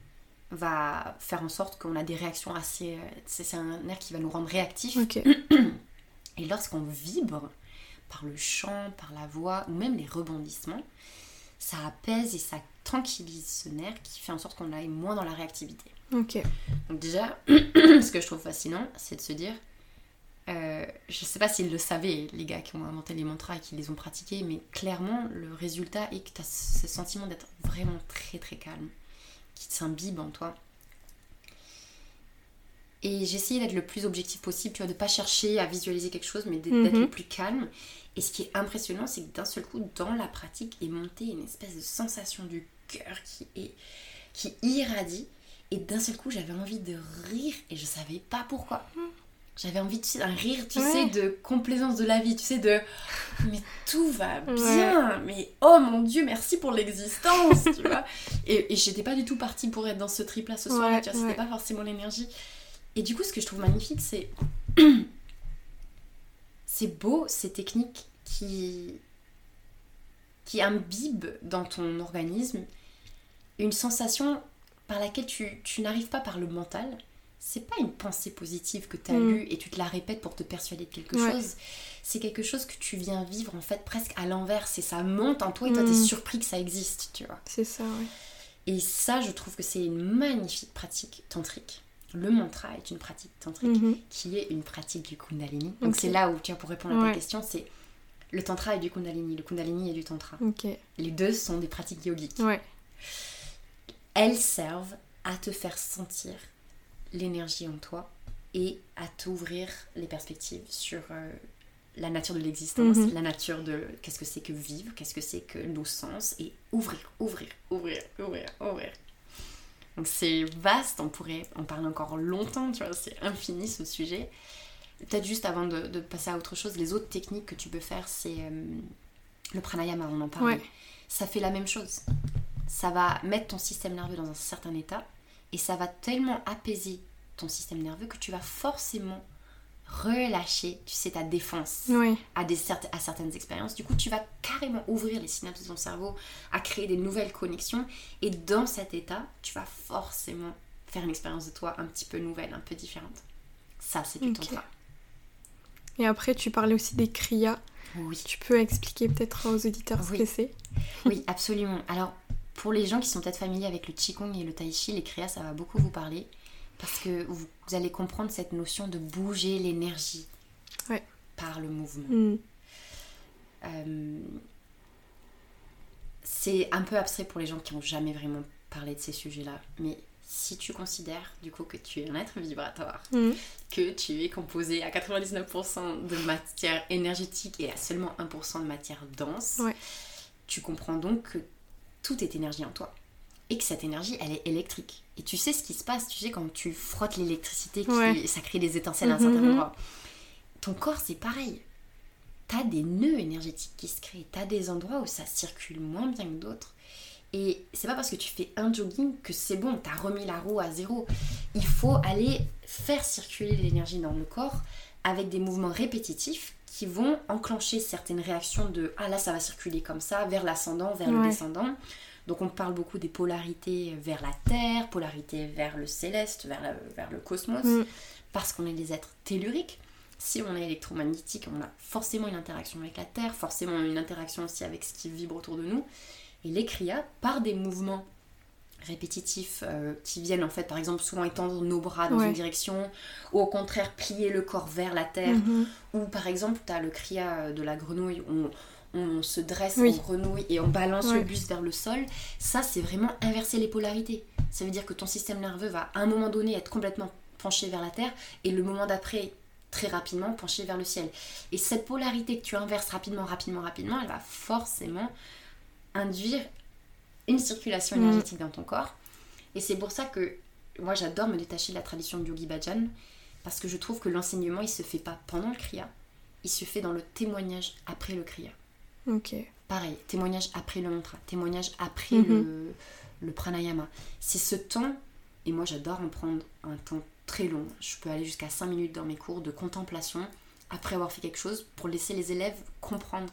va faire en sorte qu'on a des réactions assez... euh, C'est un nerf qui va nous rendre réactifs. Et lorsqu'on vibre par le chant, par la voix ou même les rebondissements, ça apaise et ça tranquillise ce nerf qui fait en sorte qu'on aille moins dans la réactivité. Ok. Donc déjà, <clears throat> ce que je trouve fascinant, c'est de se dire, euh, je sais pas s'ils le savaient, les gars qui ont inventé les mantras et qui les ont pratiqués, mais clairement, le résultat est que tu as ce sentiment d'être vraiment très très calme, qui s'imbibe en toi. Et j'ai essayé d'être le plus objectif possible, tu vois, de pas chercher à visualiser quelque chose, mais d'être Mhm. le plus calme. Et ce qui est impressionnant, c'est que d'un seul coup, dans la pratique, est montée une espèce de sensation du cœur qui est qui irradie. Et d'un seul coup, j'avais envie de rire et je savais pas pourquoi. J'avais envie, tu sais, d'un rire, tu Ouais. sais, de complaisance de la vie, tu sais, de mais tout va bien, mais oh mon dieu, merci pour l'existence, tu vois. <laughs> Et, et j'étais pas du tout partie pour être dans ce trip-là ce soir-là, Ouais, tu vois, c'était pas forcément l'énergie. Et du coup, ce que je trouve magnifique, c'est. <clears throat> c'est beau, ces techniques qui. qui imbibent dans ton organisme une sensation par laquelle tu, tu n'arrives pas par le mental. C'est pas une pensée positive que tu as Mm. lue et tu te la répètes pour te persuader de quelque Ouais. chose. C'est quelque chose que tu viens vivre en fait presque à l'envers. Et ça monte en toi et toi t'es Mm. surpris que ça existe, tu vois. C'est ça, ouais. Et ça, je trouve que c'est une magnifique pratique tantrique. Le mantra est une pratique tantrique Mhm. qui est une pratique du kundalini. Donc c'est là où tu vois pour répondre à ta Ouais. question, c'est le tantra et du kundalini, le kundalini et du tantra. Les deux sont des pratiques yogiques. Ouais. Elles servent à te faire sentir l'énergie en toi et à t'ouvrir les perspectives sur euh, la nature de l'existence, Mhm. la nature de qu'est-ce que c'est que vivre, qu'est-ce que c'est que nos sens et ouvrir, ouvrir, ouvrir, ouvrir, ouvrir. Donc c'est vaste, on pourrait en parler encore longtemps, tu vois, c'est infini ce sujet. Peut-être juste avant de, de passer à autre chose, les autres techniques que tu peux faire, c'est euh, le pranayama, on en parlait. Ouais. Ça fait la même chose. Ça va mettre ton système nerveux dans un certain état et ça va tellement apaiser ton système nerveux que tu vas forcément relâcher, tu sais, ta défense à, des, à certaines expériences. Du coup, tu vas carrément ouvrir les synapses de ton cerveau à créer des nouvelles connexions. Et dans cet état, tu vas forcément faire une expérience de toi un petit peu nouvelle, un peu différente. Ça, c'est du Ok. tantra. Et après, tu parlais aussi des kriyas. Oui. Tu peux expliquer peut-être aux auditeurs ce Oui. que c'est? Oui, absolument. Alors, pour les gens qui sont peut-être familiers avec le Qigong et le Tai Chi, les Kriyas, ça va beaucoup vous parler. Parce que vous, vous allez comprendre cette notion de bouger l'énergie Ouais. par le mouvement. Mm. Euh, c'est un peu abstrait pour les gens qui n'ont jamais vraiment parlé de ces sujets-là. Mais si tu considères du coup que tu es un être vibratoire, Mm. que tu es composé à 99% de matière énergétique et à seulement 1% de matière dense, Ouais. tu comprends donc que tout est énergie en toi. Et que cette énergie, elle est électrique. Et tu sais ce qui se passe, tu sais, quand tu frottes l'électricité, qui- Ouais. ça crée des étincelles à un certain Mhm. endroit. Ton corps, c'est pareil. T'as des nœuds énergétiques qui se créent. T'as des endroits où ça circule moins bien que d'autres. Et c'est pas parce que tu fais un jogging que c'est bon, t'as remis la roue à zéro. Il faut aller faire circuler l'énergie dans le corps avec des mouvements répétitifs qui vont enclencher certaines réactions de ah là ça va circuler comme ça vers l'ascendant, vers le descendant. Donc on parle beaucoup des polarités vers la Terre, polarités vers le céleste, vers, la- vers le cosmos, Mm. parce qu'on est des êtres telluriques. Si on est électromagnétique, on a forcément une interaction avec la Terre, forcément une interaction aussi avec ce qui vibre autour de nous. Et les kriyas, par des mouvements répétitifs euh, qui viennent en fait par exemple souvent étendre nos bras dans Ouais. une direction ou au contraire plier le corps vers la terre Mhm. ou par exemple tu as le kriya de la grenouille on, on se dresse Oui. en grenouille et on balance Ouais. le buste vers le sol ça c'est vraiment inverser les polarités ça veut dire que ton système nerveux va à un moment donné être complètement penché vers la terre et le moment d'après très rapidement penché vers le ciel et cette polarité que tu inverses rapidement rapidement rapidement elle va forcément induire une circulation Mm. énergétique dans ton corps. Et c'est pour ça que moi j'adore me détacher de la tradition de Yogi Bhajan, parce que je trouve que l'enseignement il se fait pas pendant le Kriya, il se fait dans le témoignage après le Kriya. Ok. Pareil, témoignage après le mantra, témoignage après Mhm. le, le pranayama. C'est ce temps, et moi j'adore en prendre un temps très long. Je peux aller jusqu'à 5 minutes dans mes cours de contemplation après avoir fait quelque chose pour laisser les élèves comprendre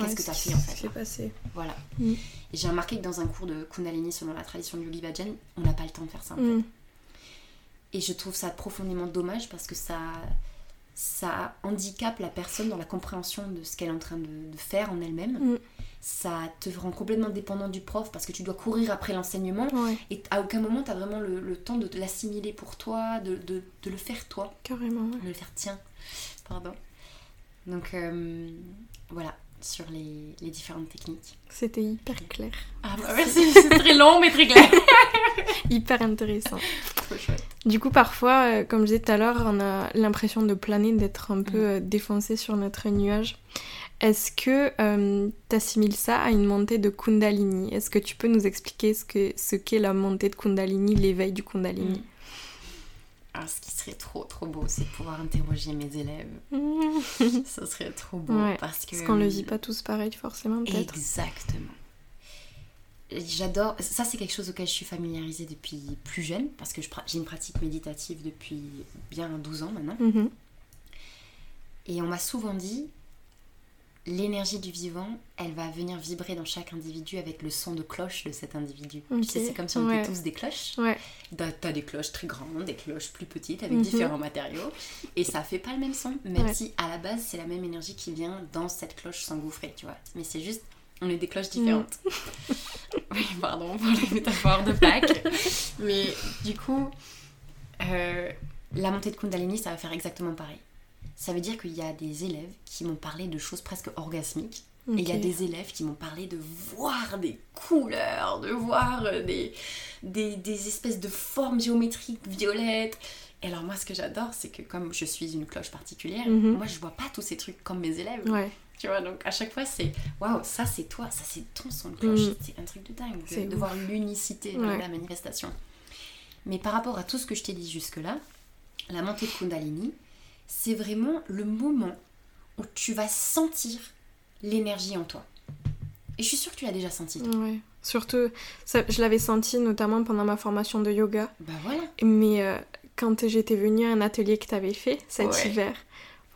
Qu'est-ce que t'as qui fait, en fait, s'est là? passé Voilà. Mm. Et j'ai remarqué que dans un cours de Kundalini, selon la tradition de Yogi Bhajan, on n'a pas le temps de faire ça. en fait. Mm. Et je trouve ça profondément dommage parce que ça, ça handicape la personne dans la compréhension de ce qu'elle est en train de, de faire en elle-même. Mm. Ça te rend complètement dépendant du prof parce que tu dois courir après l'enseignement Ouais, et à aucun moment tu as vraiment le, le temps de l'assimiler pour toi, de, de- le faire toi, carrément. ouais. de le faire tien. Pardon. Donc euh, voilà, sur les, les différentes techniques. C'était hyper clair. Ah bah c'est très long mais très clair. <laughs> Hyper intéressant. Trop chouette. Du coup, parfois, euh, comme je disais tout à l'heure, on a l'impression de planer, d'être un peu Mhm. euh, défoncé sur notre nuage. Est-ce que tu assimiles ça à une montée de Kundalini? Est-ce que tu peux nous expliquer ce que ce qu'est la montée de Kundalini, l'éveil du Kundalini? Alors, ce qui serait trop trop beau, c'est de pouvoir interroger mes élèves. <laughs> Ce serait trop beau Ouais, parce que. Parce qu'on le vit pas tous pareil, forcément, peut-être. Exactement. J'adore. Ça, c'est quelque chose auquel je suis familiarisée depuis plus jeune parce que j'ai une pratique méditative depuis bien 12 ans maintenant. Mhm. Et on m'a souvent dit l'énergie du vivant, elle va venir vibrer dans chaque individu avec le son de cloche de cet individu. Ok, Tu sais, c'est comme si on ouais. était tous des cloches. Ouais. T'as des cloches très grandes, des cloches plus petites avec Mhm. différents matériaux. Et ça fait pas le même son, même Ouais. si à la base c'est la même énergie qui vient dans cette cloche s'engouffrer, tu vois. Mais c'est juste, on est des cloches différentes. <laughs> oui, pardon pour les métaphores de Pâques. Mais du coup, euh, la montée de Kundalini, ça va faire exactement pareil. Ça veut dire qu'il y a des élèves qui m'ont parlé de choses presque orgasmiques. Et il y a des élèves qui m'ont parlé de voir des couleurs, de voir euh, des, des, des espèces de formes géométriques violettes. Et alors moi ce que j'adore c'est que comme je suis une cloche particulière, Mhm. moi je vois pas tous ces trucs comme mes élèves. Ouais. Tu vois, donc à chaque fois c'est waouh, ça c'est toi, ça c'est ton son de cloche. Mhm. C'est un truc de dingue de, de voir l'unicité de Ouais. la manifestation. Mais par rapport à tout ce que je t'ai dit jusque-là, la montée de Kundalini, c'est vraiment le moment où tu vas sentir l'énergie en toi. Et je suis sûre que tu l'as déjà senti. Ouais. Surtout, ça, je l'avais senti notamment pendant ma formation de yoga. Bah voilà. Mais euh, quand j'étais venue à un atelier que tu avais fait cet Ouais. hiver,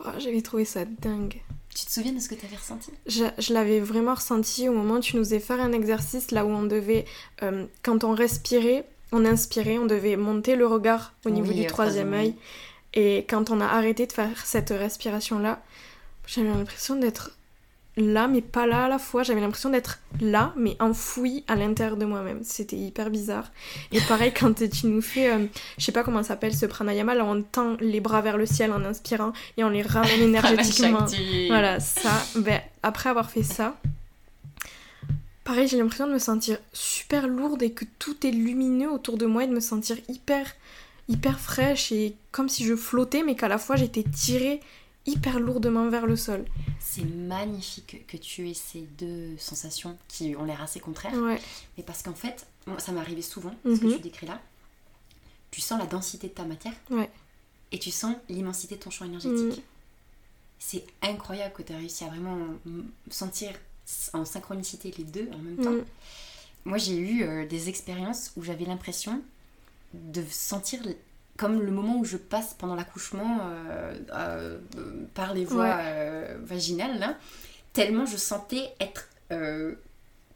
oh, j'avais trouvé ça dingue. Tu te souviens de ce que tu avais ressenti? Je, je l'avais vraiment ressenti au moment où tu nous faisais faire un exercice là où on devait, euh, quand on respirait, on inspirait, on devait monter le regard au niveau Oui, du troisième troisième œil. Et quand on a arrêté de faire cette respiration-là, j'avais l'impression d'être là, mais pas là à la fois. J'avais l'impression d'être là, mais enfoui à l'intérieur de moi-même. C'était hyper bizarre. Et pareil, quand tu nous fais, euh, je sais pas comment ça s'appelle ce pranayama, là on tend les bras vers le ciel en inspirant et on les ramène <laughs> énergétiquement. Voilà, ça, ben, après avoir fait ça, pareil, j'ai l'impression de me sentir super lourde et que tout est lumineux autour de moi et de me sentir hyper, hyper fraîche et comme si je flottais, mais qu'à la fois j'étais tirée hyper lourdement vers le sol. C'est magnifique que tu aies ces deux sensations qui ont l'air assez contraires. Ouais, Mais parce qu'en fait, ça m'est arrivé souvent, ce que Mhm. tu décris là. Tu sens la densité de ta matière ouais. et tu sens l'immensité de ton champ Mm. énergétique. C'est incroyable que tu as réussi à vraiment sentir en synchronicité les deux en même temps. Mm. Moi, j'ai eu euh, des expériences où j'avais l'impression de sentir comme le moment où je passe pendant l'accouchement euh, euh, par les voies Ouais. euh, vaginales, là, tellement je sentais être,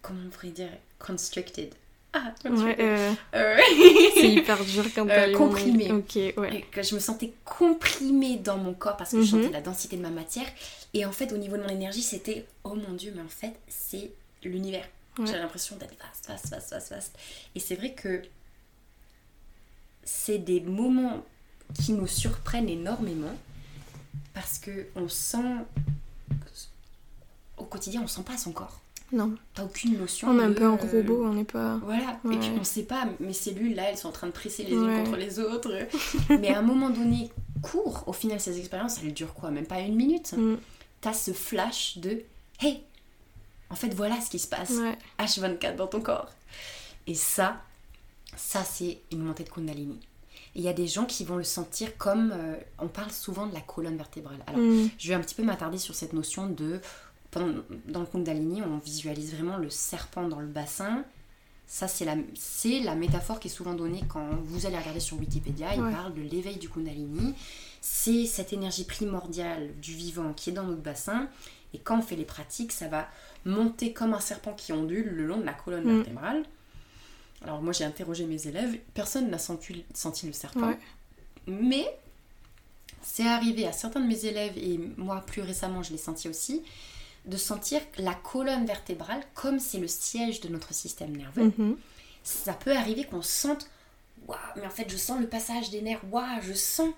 comment on pourrait dire, constricted. Ah, Ouais, c'est <laughs> hyper dur quand t'as comprimé. ouais. je me sentais comprimée dans mon corps parce que je Mhm. sentais la densité de ma matière. Et en fait, au niveau de mon énergie, c'était oh mon dieu, mais en fait, c'est l'univers. J'ai l'impression d'être vaste, vaste, vaste, vaste, vaste. Et c'est vrai que c'est des moments qui nous surprennent énormément parce que on sent au quotidien, on sent pas son corps. Non, T'as aucune notion. on est un peu un euh, robot, on n'est pas... voilà, et puis on sait pas, mes cellules là, elles sont en train de presser les Ouais. unes contre les autres. <laughs> Mais à un moment donné, court, au final, ces expériences, elles durent quoi? Même pas une minute. Mm. T'as ce flash de Hey, en fait, voilà ce qui se passe Ouais. H24 dans ton corps. Et ça, ça, c'est une montée de Kundalini. Et il y a des gens qui vont le sentir comme. euh, on parle souvent de la colonne vertébrale. Alors, Mm. je vais un petit peu m'attarder sur cette notion de. pendant- dans le Kundalini, on visualise vraiment le serpent dans le bassin. Ça, c'est la, c'est la métaphore qui est souvent donnée quand vous allez regarder sur Wikipédia. Il parle de l'éveil du Kundalini. C'est cette énergie primordiale du vivant qui est dans notre bassin. Et quand on fait les pratiques, ça va monter comme un serpent qui ondule le long de la colonne Mm. vertébrale. Alors, moi, j'ai interrogé mes élèves. Personne n'a senti, senti le serpent. Ouais. Mais c'est arrivé à certains de mes élèves, et moi plus récemment je l'ai senti aussi, de sentir la colonne vertébrale, comme c'est le siège de notre système nerveux, Mhm. ça peut arriver qu'on sente Waouh, mais en fait je sens le passage des nerfs, waouh, je sens.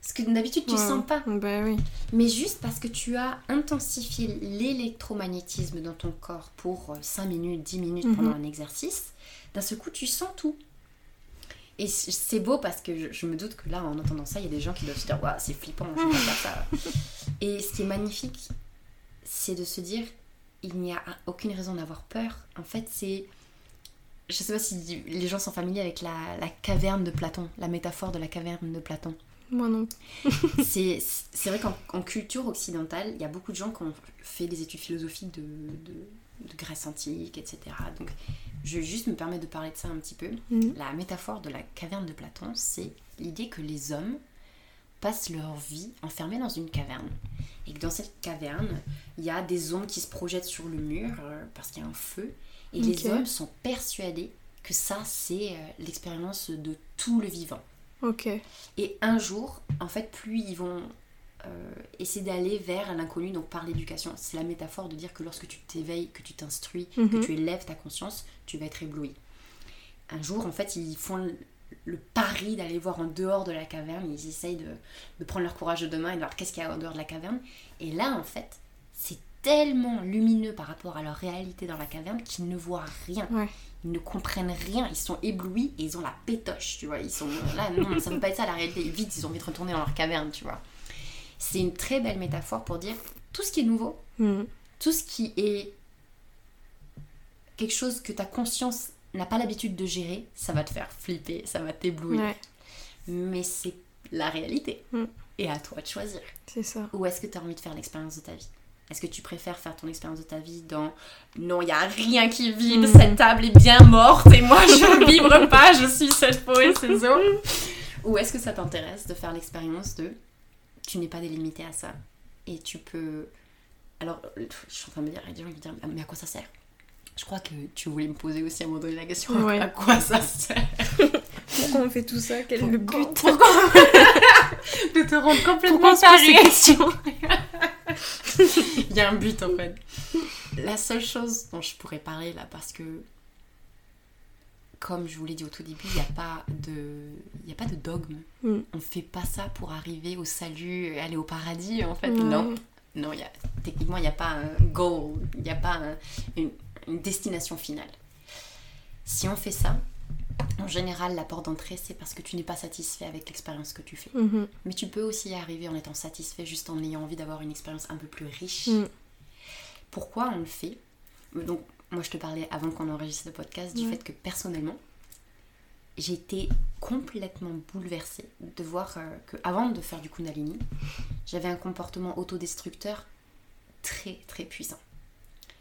Ce que d'habitude tu Ouais. sens pas. Bah oui. Mais juste parce que tu as intensifié l'électromagnétisme dans ton corps pour 5 minutes, 10 minutes Mhm. pendant un exercice, d'un seul coup tu sens tout. Et c'est beau parce que je, me doute que là, en entendant ça, il y a des gens qui doivent se dire Waouh, c'est flippant, je vais pas faire ça. <laughs> Et ce qui est magnifique, c'est de se dire il n'y a aucune raison d'avoir peur. En fait, c'est. Je sais pas si les gens sont familiers avec la, la caverne de Platon, la métaphore de la caverne de Platon. Moi non. <laughs> c'est vrai qu'en culture occidentale, il y a beaucoup de gens qui ont fait des études philosophiques de, de, de Grèce antique, etc. Donc je vais juste me permettre de parler de ça un petit peu. Mhm. La métaphore de la caverne de Platon, c'est l'idée que les hommes passent leur vie enfermés dans une caverne. Et que dans cette caverne, il y a des ombres qui se projettent sur le mur euh, parce qu'il y a un feu. Et les hommes sont persuadés que ça, c'est euh, l'expérience de tout le vivant. Ok. Et un jour, en fait, plus ils vont euh, essayer d'aller vers l'inconnu, donc par l'éducation. C'est la métaphore de dire que lorsque tu t'éveilles, que tu t'instruis, que mhm. tu élèves ta conscience, tu vas être ébloui. Un jour, en fait, ils font le pari d'aller voir en dehors de la caverne. Ils essayent de, prendre leur courage de demain et de voir qu'est-ce qu'il y a en dehors de la caverne. Et là, en fait, c'est tellement lumineux par rapport à leur réalité dans la caverne qu'ils ne voient rien. Ils ne comprennent rien. Ils sont éblouis et ils ont la pétoche, tu vois. Ils sont là, non, ça ne peut pas être ça la réalité. Vite, ils ont envie de retourner dans leur caverne, tu vois. C'est une très belle métaphore pour dire tout ce qui est nouveau, mm. tout ce qui est quelque chose que ta conscience n'a pas l'habitude de gérer, ça va te faire flipper, ça va t'éblouir. Mais c'est la réalité. Mm. Et à toi de choisir. C'est ça. Ou est-ce que tu as envie de faire l'expérience de ta vie? Est-ce que tu préfères faire ton expérience de ta vie dans non, il n'y a rien qui vibre, mm. cette table est bien morte et moi je ne <laughs> vibre pas, je suis cette peau et ces os Ou est-ce que ça t'intéresse de faire l'expérience de tu n'es pas délimité à ça. Et tu peux. Alors, je suis en train de me dire, des gens dire, mais à quoi ça sert? Je crois que tu voulais me poser aussi à un moment donné la question à quoi ça sert? Pourquoi on fait tout ça? Quel est le but? <laughs> De te rendre complètement taré questions? <laughs> Il y a un but en fait. La seule chose dont je pourrais parler là, parce que comme je vous l'ai dit au tout début, il n'y a pas de, il a pas de dogme. Mm. On ne fait pas ça pour arriver au salut, aller au paradis. En fait, non, non. Y a, techniquement, il n'y a pas un goal, il n'y a pas une, destination finale. Si on fait ça, en général, la porte d'entrée, c'est parce que tu n'es pas satisfait avec l'expérience que tu fais. Mm-hmm. Mais tu peux aussi y arriver en étant satisfait, juste en ayant envie d'avoir une expérience un peu plus riche. Mm. Pourquoi on le fait? Donc, moi je te parlais avant qu'on enregistre le podcast du fait que personnellement, j'ai été complètement bouleversée de voir euh, que avant de faire du Kundalini, j'avais un comportement autodestructeur très très puissant.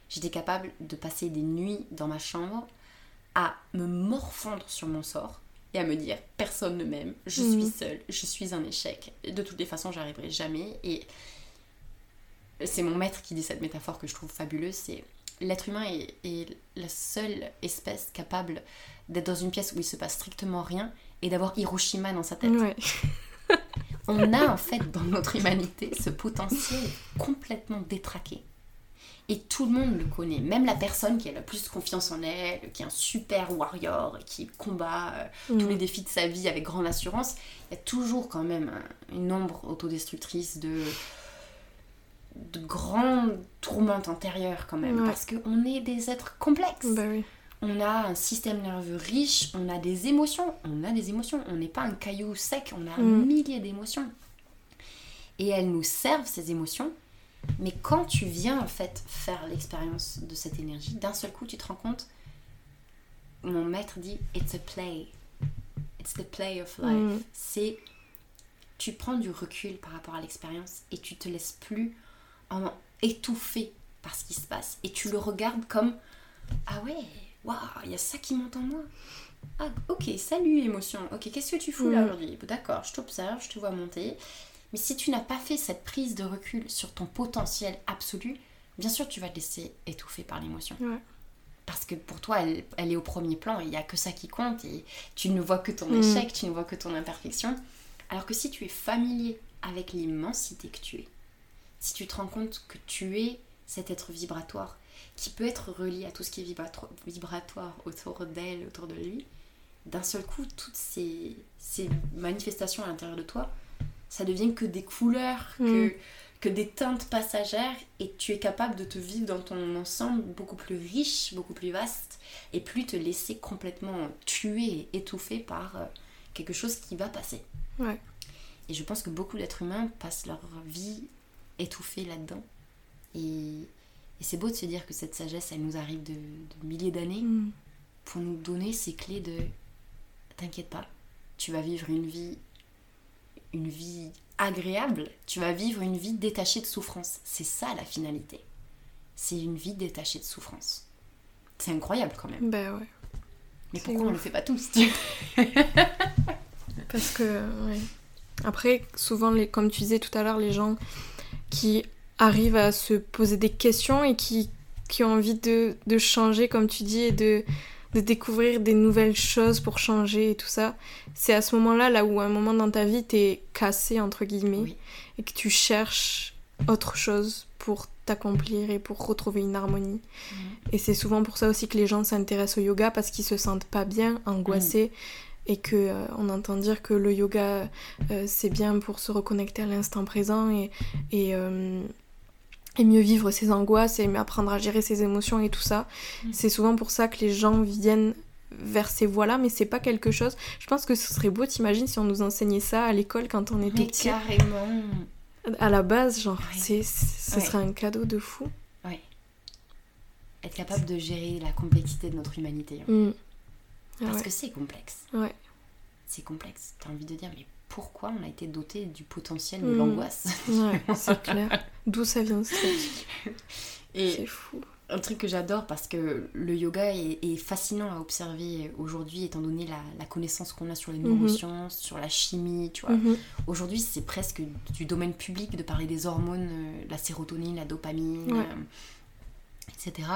J'étais capable de passer des nuits dans ma chambre à me morfondre sur mon sort et à me dire personne ne m'aime, je suis mhm. seule, je suis un échec. De toutes les façons, j'arriverai jamais. Et c'est mon maître qui dit cette métaphore que je trouve fabuleuse, c'est l'être humain est, la seule espèce capable d'être dans une pièce où il se passe strictement rien et d'avoir Hiroshima dans sa tête. <laughs> On a en fait dans notre humanité ce potentiel complètement détraqué. Et tout le monde le connaît, même la personne qui a la plus confiance en elle, qui est un super warrior, qui combat euh, tous mm. les défis de sa vie avec grande assurance, il y a toujours quand même une ombre autodestructrice de de grandes tourmentes intérieures quand même, parce qu'on est des êtres complexes. Bah on a un système nerveux riche, on a des émotions, on a des émotions, on n'est pas un caillou sec, on a un mm. millier d'émotions. Et elles nous servent, ces émotions, mais quand tu viens en fait faire l'expérience de cette énergie, d'un seul coup tu te rends compte, mon maître dit, it's a play, it's the play of life. Mm. C'est, tu prends du recul par rapport à l'expérience et tu te laisses plus étouffé par ce qui se passe. Et tu le regardes comme Ah ouais, waouh, il y a ça qui monte en moi. Ah, ok, salut émotion. Ok, qu'est-ce que tu fous là aujourd'hui D'accord, je t'observe, je te vois monter. Mais si tu n'as pas fait cette prise de recul sur ton potentiel absolu, bien sûr tu vas te laisser étouffer par l'émotion. Parce que pour toi, elle, elle, est au premier plan, il n'y a que ça qui compte, et tu ne vois que ton mm. échec, tu ne vois que ton imperfection. Alors que si tu es familier avec l'immensité que tu es, si tu te rends compte que tu es cet être vibratoire qui peut être relié à tout ce qui est vibratoire autour d'elle, autour de lui, d'un seul coup, toutes ces, manifestations à l'intérieur de toi, ça devient que des couleurs, que, mm. que des teintes passagères, et tu es capable de te vivre dans ton ensemble beaucoup plus riche, beaucoup plus vaste, et plus te laisser complètement tuer étouffer par euh, quelque chose qui va passer. Ouais. Et je pense que beaucoup d'êtres humains passent leur vie étouffés là-dedans. Et, et c'est beau de se dire que cette sagesse, elle nous arrive de, de milliers d'années Mm. pour nous donner ces clés de t'inquiète pas, tu vas vivre une vie une vie agréable, tu vas vivre une vie détachée de souffrance. C'est ça la finalité. C'est une vie détachée de souffrance. C'est incroyable quand même. Ben ouais. Mais pourquoi on ouf. le fait pas tous Parce que, ouais. Après, souvent, les, comme tu disais tout à l'heure, les gens qui arrivent à se poser des questions et qui, qui ont envie de, de changer, comme tu dis, et de, de découvrir des nouvelles choses pour changer et tout ça, c'est à ce moment-là, là où à un moment dans ta vie, t'es cassé, entre guillemets, Oui. et que tu cherches autre chose pour t'accomplir et pour retrouver une harmonie. Mhm. Et c'est souvent pour ça aussi que les gens s'intéressent au yoga parce qu'ils se sentent pas bien, angoissés et que euh, on entend dire que le yoga euh, c'est bien pour se reconnecter à l'instant présent et et, euh, et mieux vivre ses angoisses et mieux apprendre à gérer ses émotions et tout ça. Mm. C'est souvent pour ça que les gens viennent vers ces voies-là, mais c'est pas quelque chose. Je pense que ce serait beau, t'imagines, si on nous enseignait ça à l'école quand on était Mais petit. carrément. À la base, genre, Ouais. c'est, ce Ouais. serait un cadeau de fou. Être capable de gérer la complexité de notre humanité. hein. Mm. Parce ouais. que c'est complexe. Ouais. C'est complexe. T'as envie de dire, mais pourquoi on a été doté du potentiel de Mm. l'angoisse <laughs> Ouais, c'est clair. D'où ça vient ce truc <laughs> C'est fou. un truc que j'adore parce que le yoga est, est fascinant à observer aujourd'hui étant donné la, la connaissance qu'on a sur les Mhm. neurosciences, sur la chimie, tu vois. Mhm. Aujourd'hui, c'est presque du domaine public de parler des hormones, euh, la sérotonine, la dopamine, Ouais. euh, etc.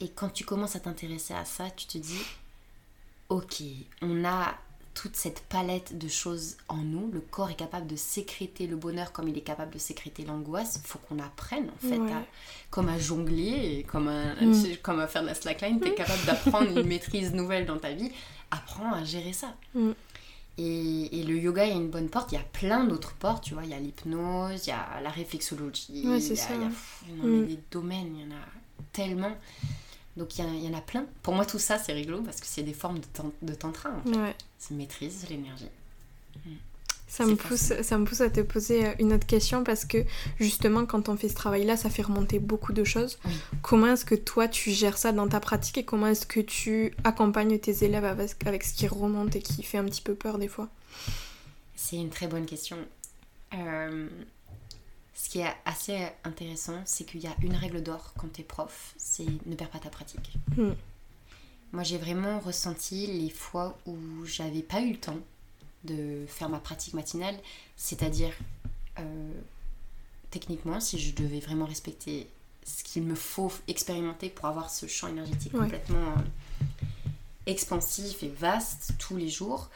Et quand tu commences à t'intéresser à ça, tu te dis, ok, on a toute cette palette de choses en nous. Le corps est capable de sécréter le bonheur comme il est capable de sécréter l'angoisse. Il faut qu'on apprenne en fait, Ouais. à- comme à jongler, comme à, Mm. <laughs> comme à faire de la slackline. Tu es capable d'apprendre une <laughs> maîtrise nouvelle dans ta vie. Apprends à gérer ça. Mm. Et, et le yoga est une bonne porte. Il y a plein d'autres portes, tu vois. Il y a l'hypnose, il y a la réflexologie. Ouais, c'est il y a- ça. il y a- pff, non, Mm. mais des domaines, il y en a tellement. Donc il y, en a- il y en a plein. Pour moi, tout ça, c'est rigolo parce que c'est des formes de, tan- de tantra. En fait. Ouais. Ça maîtrise l'énergie. Ça me, pousse, ça me pousse à te poser euh, une autre question parce que justement quand on fait ce travail-là, ça fait remonter beaucoup de choses. Oui. Comment est-ce que toi tu gères ça dans ta pratique et comment est-ce que tu accompagnes tes élèves avec, avec ce qui remonte et qui fait un petit peu peur des fois? C'est une très bonne question. Euh, ce qui est assez intéressant, c'est qu'il y a une règle d'or quand tu es prof, c'est ne perds pas ta pratique. Hmm. Moi, j'ai vraiment ressenti les fois où j'avais pas eu le temps de faire ma pratique matinale, c'est-à-dire euh, techniquement, si je devais vraiment respecter ce qu'il me faut expérimenter pour avoir ce champ énergétique Ouais. complètement euh, expansif et vaste tous les jours,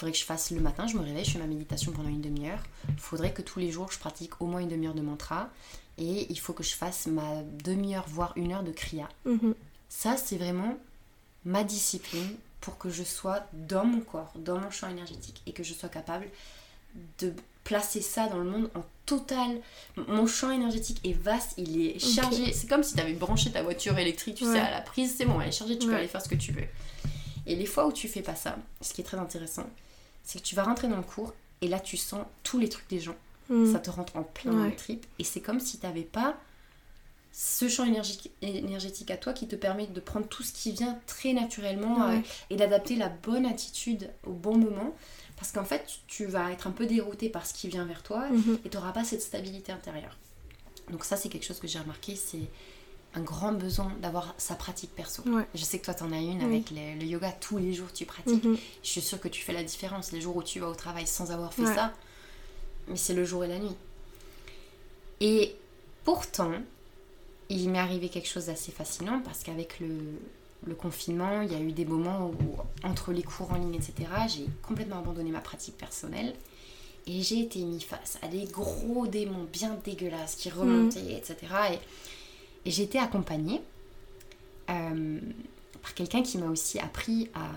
faudrait que je fasse le matin, je me réveille, je fais ma méditation pendant une demi-heure. Il faudrait que tous les jours je pratique au moins une demi-heure de mantra et il faut que je fasse ma demi-heure voire une heure de kriya. Mhm. Ça, c'est vraiment ma discipline pour que je sois dans mon corps, dans mon champ énergétique et que je sois capable de placer ça dans le monde en total. Mon champ énergétique est vaste, il est chargé. C'est comme si tu avais branché ta voiture électrique, tu Ouais. sais, à la prise, c'est bon, elle est chargée, tu peux aller faire ce que tu veux. Et les fois où tu fais pas ça, ce qui est très intéressant, c'est que tu vas rentrer dans le cours et là tu sens tous les trucs des gens Mhm. ça te rentre en plein Ouais. trip et c'est comme si tu n'avais pas ce champ énergique, énergétique à toi qui te permet de prendre tout ce qui vient très naturellement Ouais. euh, et d'adapter la bonne attitude au bon moment parce qu'en fait tu vas être un peu dérouté par ce qui vient vers toi Mhm. et tu n'auras pas cette stabilité intérieure. Donc ça c'est quelque chose que j'ai remarqué, c'est un grand besoin d'avoir sa pratique perso. Ouais. Je sais que toi t'en as une Oui. avec le, le yoga, tous les jours tu pratiques. Mhm. Je suis sûre que tu fais la différence les jours où tu vas au travail sans avoir fait Ouais. ça. Mais c'est le jour et la nuit. Et pourtant, il m'est arrivé quelque chose d'assez fascinant parce qu'avec le, le confinement, il y a eu des moments où, entre les cours en ligne, etc., j'ai complètement abandonné ma pratique personnelle. Et j'ai été mis face à des gros démons bien dégueulasses qui remontaient, etc. Et, et j'ai été accompagnée euh, par quelqu'un qui m'a aussi appris à,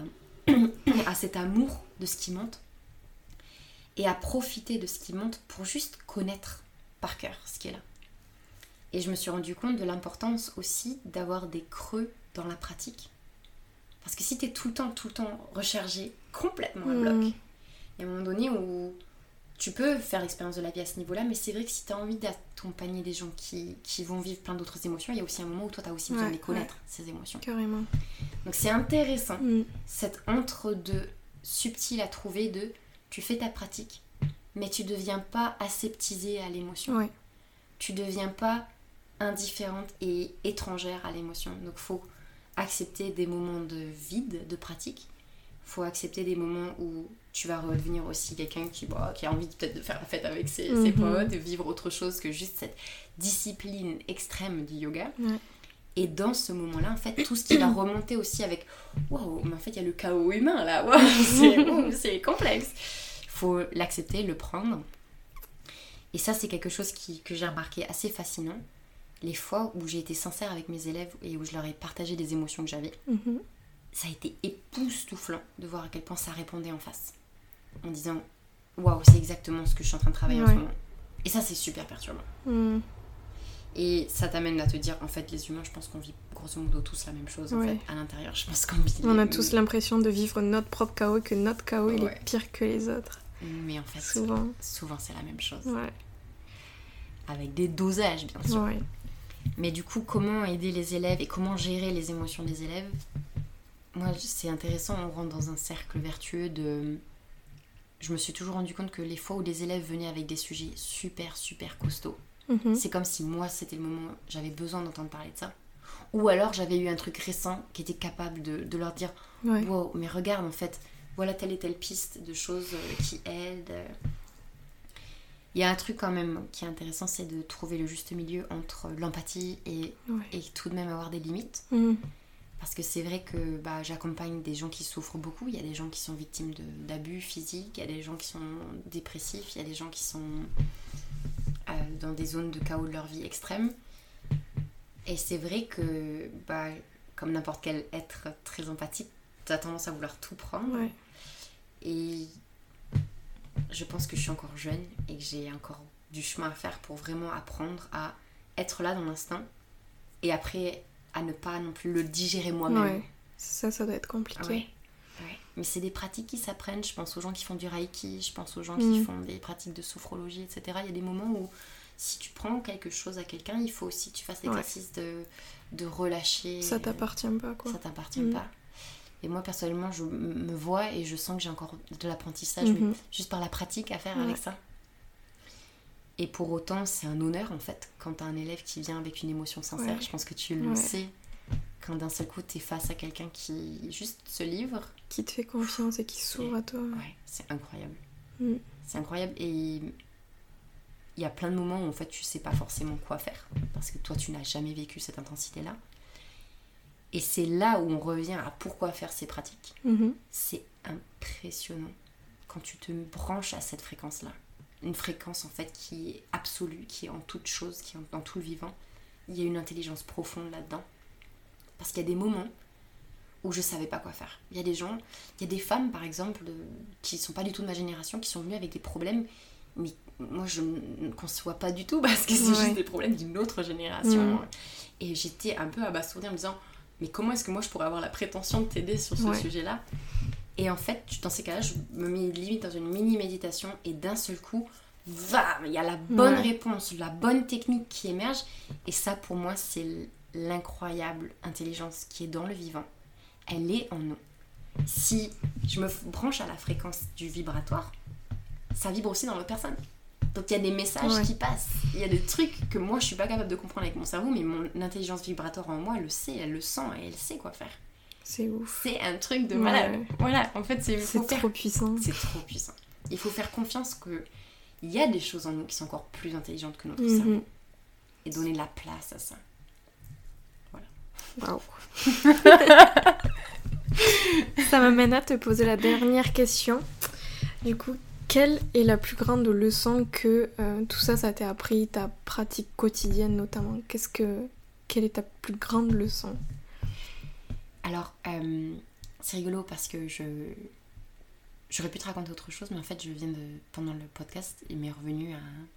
<coughs> à cet amour de ce qui monte et à profiter de ce qui monte pour juste connaître par cœur ce qui est là. Et je me suis rendu compte de l'importance aussi d'avoir des creux dans la pratique. Parce que si tu t'es tout le temps, tout le temps rechargé complètement à Mm. bloc. Il y a un moment donné où tu peux faire l'expérience de la vie à ce niveau-là, mais c'est vrai que si tu as envie d'accompagner des gens qui, qui vont vivre plein d'autres émotions, il y a aussi un moment où toi, tu as aussi besoin Ouais, de les connaître, ces émotions. Carrément. Donc c'est intéressant, Mm. cet entre-deux subtil à trouver de tu fais ta pratique, mais tu deviens pas aseptisé à l'émotion. Ouais. Tu deviens pas indifférente et étrangère à l'émotion. Donc faut accepter des moments de vide, de pratique. faut accepter des moments où tu vas redevenir aussi quelqu'un qui, bah, qui a envie peut-être de faire la fête avec ses, ses Mhm. potes, de vivre autre chose que juste cette discipline extrême du yoga. Ouais. Et dans ce moment-là, en fait, tout ce qui va <clears throat> remonter aussi avec Waouh, mais en fait, il y a le chaos humain là, Waouh, c'est <laughs> ouh, c'est complexe. Il faut l'accepter, le prendre. Et ça, c'est quelque chose qui, que j'ai remarqué assez fascinant. Les fois où j'ai été sincère avec mes élèves et où je leur ai partagé des émotions que j'avais, Mhm. ça a été époustouflant de voir à quel point ça répondait en face. En disant Waouh, c'est exactement ce que je suis en train de travailler en ce moment. Et ça, c'est super perturbant. Mm. Et ça t'amène à te dire, en fait, les humains, je pense qu'on vit grosso modo tous la même chose. En Ouais. fait, à l'intérieur, je pense qu'on vit. On a tous l'impression de vivre notre propre chaos, que notre chaos il est pire que les autres. Mais en fait, Souvent. souvent c'est la même chose. Ouais. Avec des dosages, bien sûr. Mais du coup, comment aider les élèves et comment gérer les émotions des élèves? Moi, c'est intéressant, on rentre dans un cercle vertueux de. Je me suis toujours rendu compte que les fois où les élèves venaient avec des sujets super, super costauds, Mhm. c'est comme si moi, c'était le moment où j'avais besoin d'entendre parler de ça. Ou alors, j'avais eu un truc récent qui était capable de, de leur dire Ouais. Wow, mais regarde, en fait, voilà telle et telle piste de choses euh, qui aident. Il y a un truc quand même qui est intéressant, c'est de trouver le juste milieu entre l'empathie et, Ouais. et tout de même avoir des limites. Mm. Parce que c'est vrai que bah, j'accompagne des gens qui souffrent beaucoup. Il y a des gens qui sont victimes d'abus physiques, il y a des gens qui sont dépressifs, il y a des gens qui sont euh, dans des zones de chaos de leur vie extrême. Et c'est vrai que, bah, comme n'importe quel être très empathique, tu as tendance à vouloir tout prendre. Ouais. Et je pense que je suis encore jeune et que j'ai encore du chemin à faire pour vraiment apprendre à être là dans l'instant et après à ne pas non plus le digérer moi-même. Ouais. Ça, ça doit être compliqué. Ouais. Ouais. Mais c'est des pratiques qui s'apprennent. Je pense aux gens qui font du reiki, je pense aux gens qui Mm. font des pratiques de sophrologie, etc. Il y a des moments où si tu prends quelque chose à quelqu'un, il faut aussi que tu fasses l'exercice de, de relâcher. Ça t'appartient pas, quoi. Ça t'appartient Mm. pas. Et moi, personnellement, je me vois et je sens que j'ai encore de l'apprentissage, mais Mhm. juste par la pratique à faire avec ça. Et pour autant, c'est un honneur, en fait, quand t'as un élève qui vient avec une émotion sincère. Ouais. Je pense que tu le Ouais. sais. Quand d'un seul coup, t'es face à quelqu'un qui juste se livre. Qui te fait confiance et qui s'ouvre à toi. Ouais, c'est incroyable. Mm. C'est incroyable. Et il y a plein de moments où, en fait, tu sais pas forcément quoi faire. Parce que toi, tu n'as jamais vécu cette intensité-là. Et c'est là où on revient à pourquoi faire ces pratiques. Mhm. C'est impressionnant quand tu te branches à cette fréquence-là. Une fréquence en fait qui est absolue, qui est en toute chose, qui est dans tout le vivant. Il y a une intelligence profonde là-dedans. Parce qu'il y a des moments où je savais pas quoi faire. Il y a des gens, il y a des femmes par exemple, de- qui sont pas du tout de ma génération, qui sont venues avec des problèmes, mais moi je ne conçois pas du tout <laughs> parce que c'est Ouais. juste des problèmes d'une autre génération. Et j'étais un peu abasourdie en me disant, mais comment est-ce que moi je pourrais avoir la prétention de t'aider sur ce Ouais. sujet-là? Et en fait, dans ces cas-là, je me mets limite dans une mini méditation et d'un seul coup, il y a la bonne Ouais. réponse, la bonne technique qui émerge. Et ça, pour moi, c'est l'incroyable intelligence qui est dans le vivant. Elle est en nous. Si je me branche à la fréquence du vibratoire, ça vibre aussi dans l'autre personne. Donc il y a des messages Ouais. qui passent. Il y a des trucs que moi je suis pas capable de comprendre avec mon cerveau, mais mon intelligence vibratoire en moi elle le sait, elle le sent et elle sait quoi faire. C'est ouf. C'est un truc de Ouais. malade. Voilà, en fait c'est C'est faire- trop puissant. c'est trop puissant. Il faut faire confiance que il y a des choses en nous qui sont encore plus intelligentes que notre Mhm. cerveau et donner la place à ça. Waouh. <laughs> Ça m'amène à te poser la dernière question. Du coup, quelle est la plus grande leçon que euh, tout ça, ça t'a appris, ta pratique quotidienne notamment? Qu'est-ce que, quelle est ta plus grande leçon? Alors, euh, c'est rigolo parce que je. J'aurais pu te raconter autre chose, mais en fait, je viens de. Pendant le podcast, il m'est revenu un.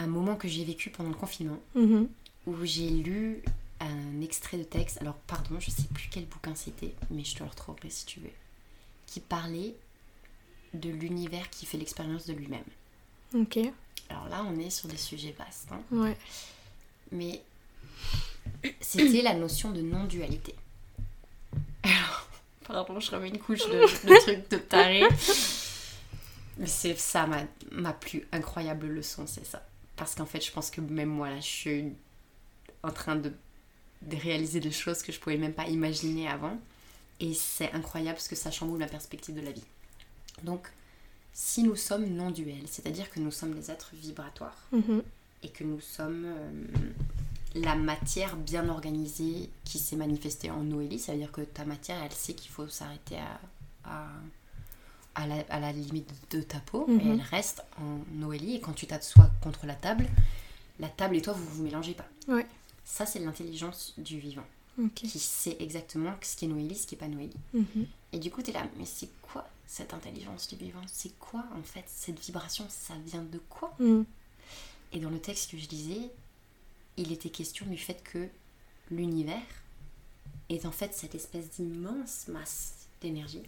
Un moment que j'ai vécu pendant le confinement Mhm. où j'ai lu un extrait de texte. Alors, pardon, je sais plus quel bouquin c'était, mais je te le retrouverai si tu veux. Qui parlait de l'univers qui fait l'expérience de lui-même. Ok. Alors là, on est sur des sujets vastes. hein. Ouais. Mais c'était la notion de non-dualité. Alors, pardon, je remets une couche de, de trucs de taré. Mais c'est ça ma, ma plus incroyable leçon, c'est ça. Parce qu'en fait, je pense que même moi, là, je suis en train de, de réaliser des choses que je pouvais même pas imaginer avant. Et c'est incroyable parce que ça chamboule ma perspective de la vie. Donc, si nous sommes non-duels, c'est-à-dire que nous sommes des êtres vibratoires, Mhm. et que nous sommes euh, la matière bien organisée qui s'est manifestée en Noélie. Ça veut dire que ta matière, elle sait qu'il faut s'arrêter à, à, à la, à la limite de ta peau, Mhm. et elle reste en Noélie. Et quand tu t'assois contre la table, la table et toi, vous vous mélangez pas. Ouais. Ça, c'est l'intelligence du vivant, qui sait exactement ce qui est Noélie, ce qui est pas Noélie. Mhm. Et du coup, tu es là, mais c'est quoi cette intelligence du vivant? C'est quoi, en fait, cette vibration? Ça vient de quoi? Mhm. et dans le texte que je lisais, il était question du fait que l'univers est en fait cette espèce d'immense masse d'énergie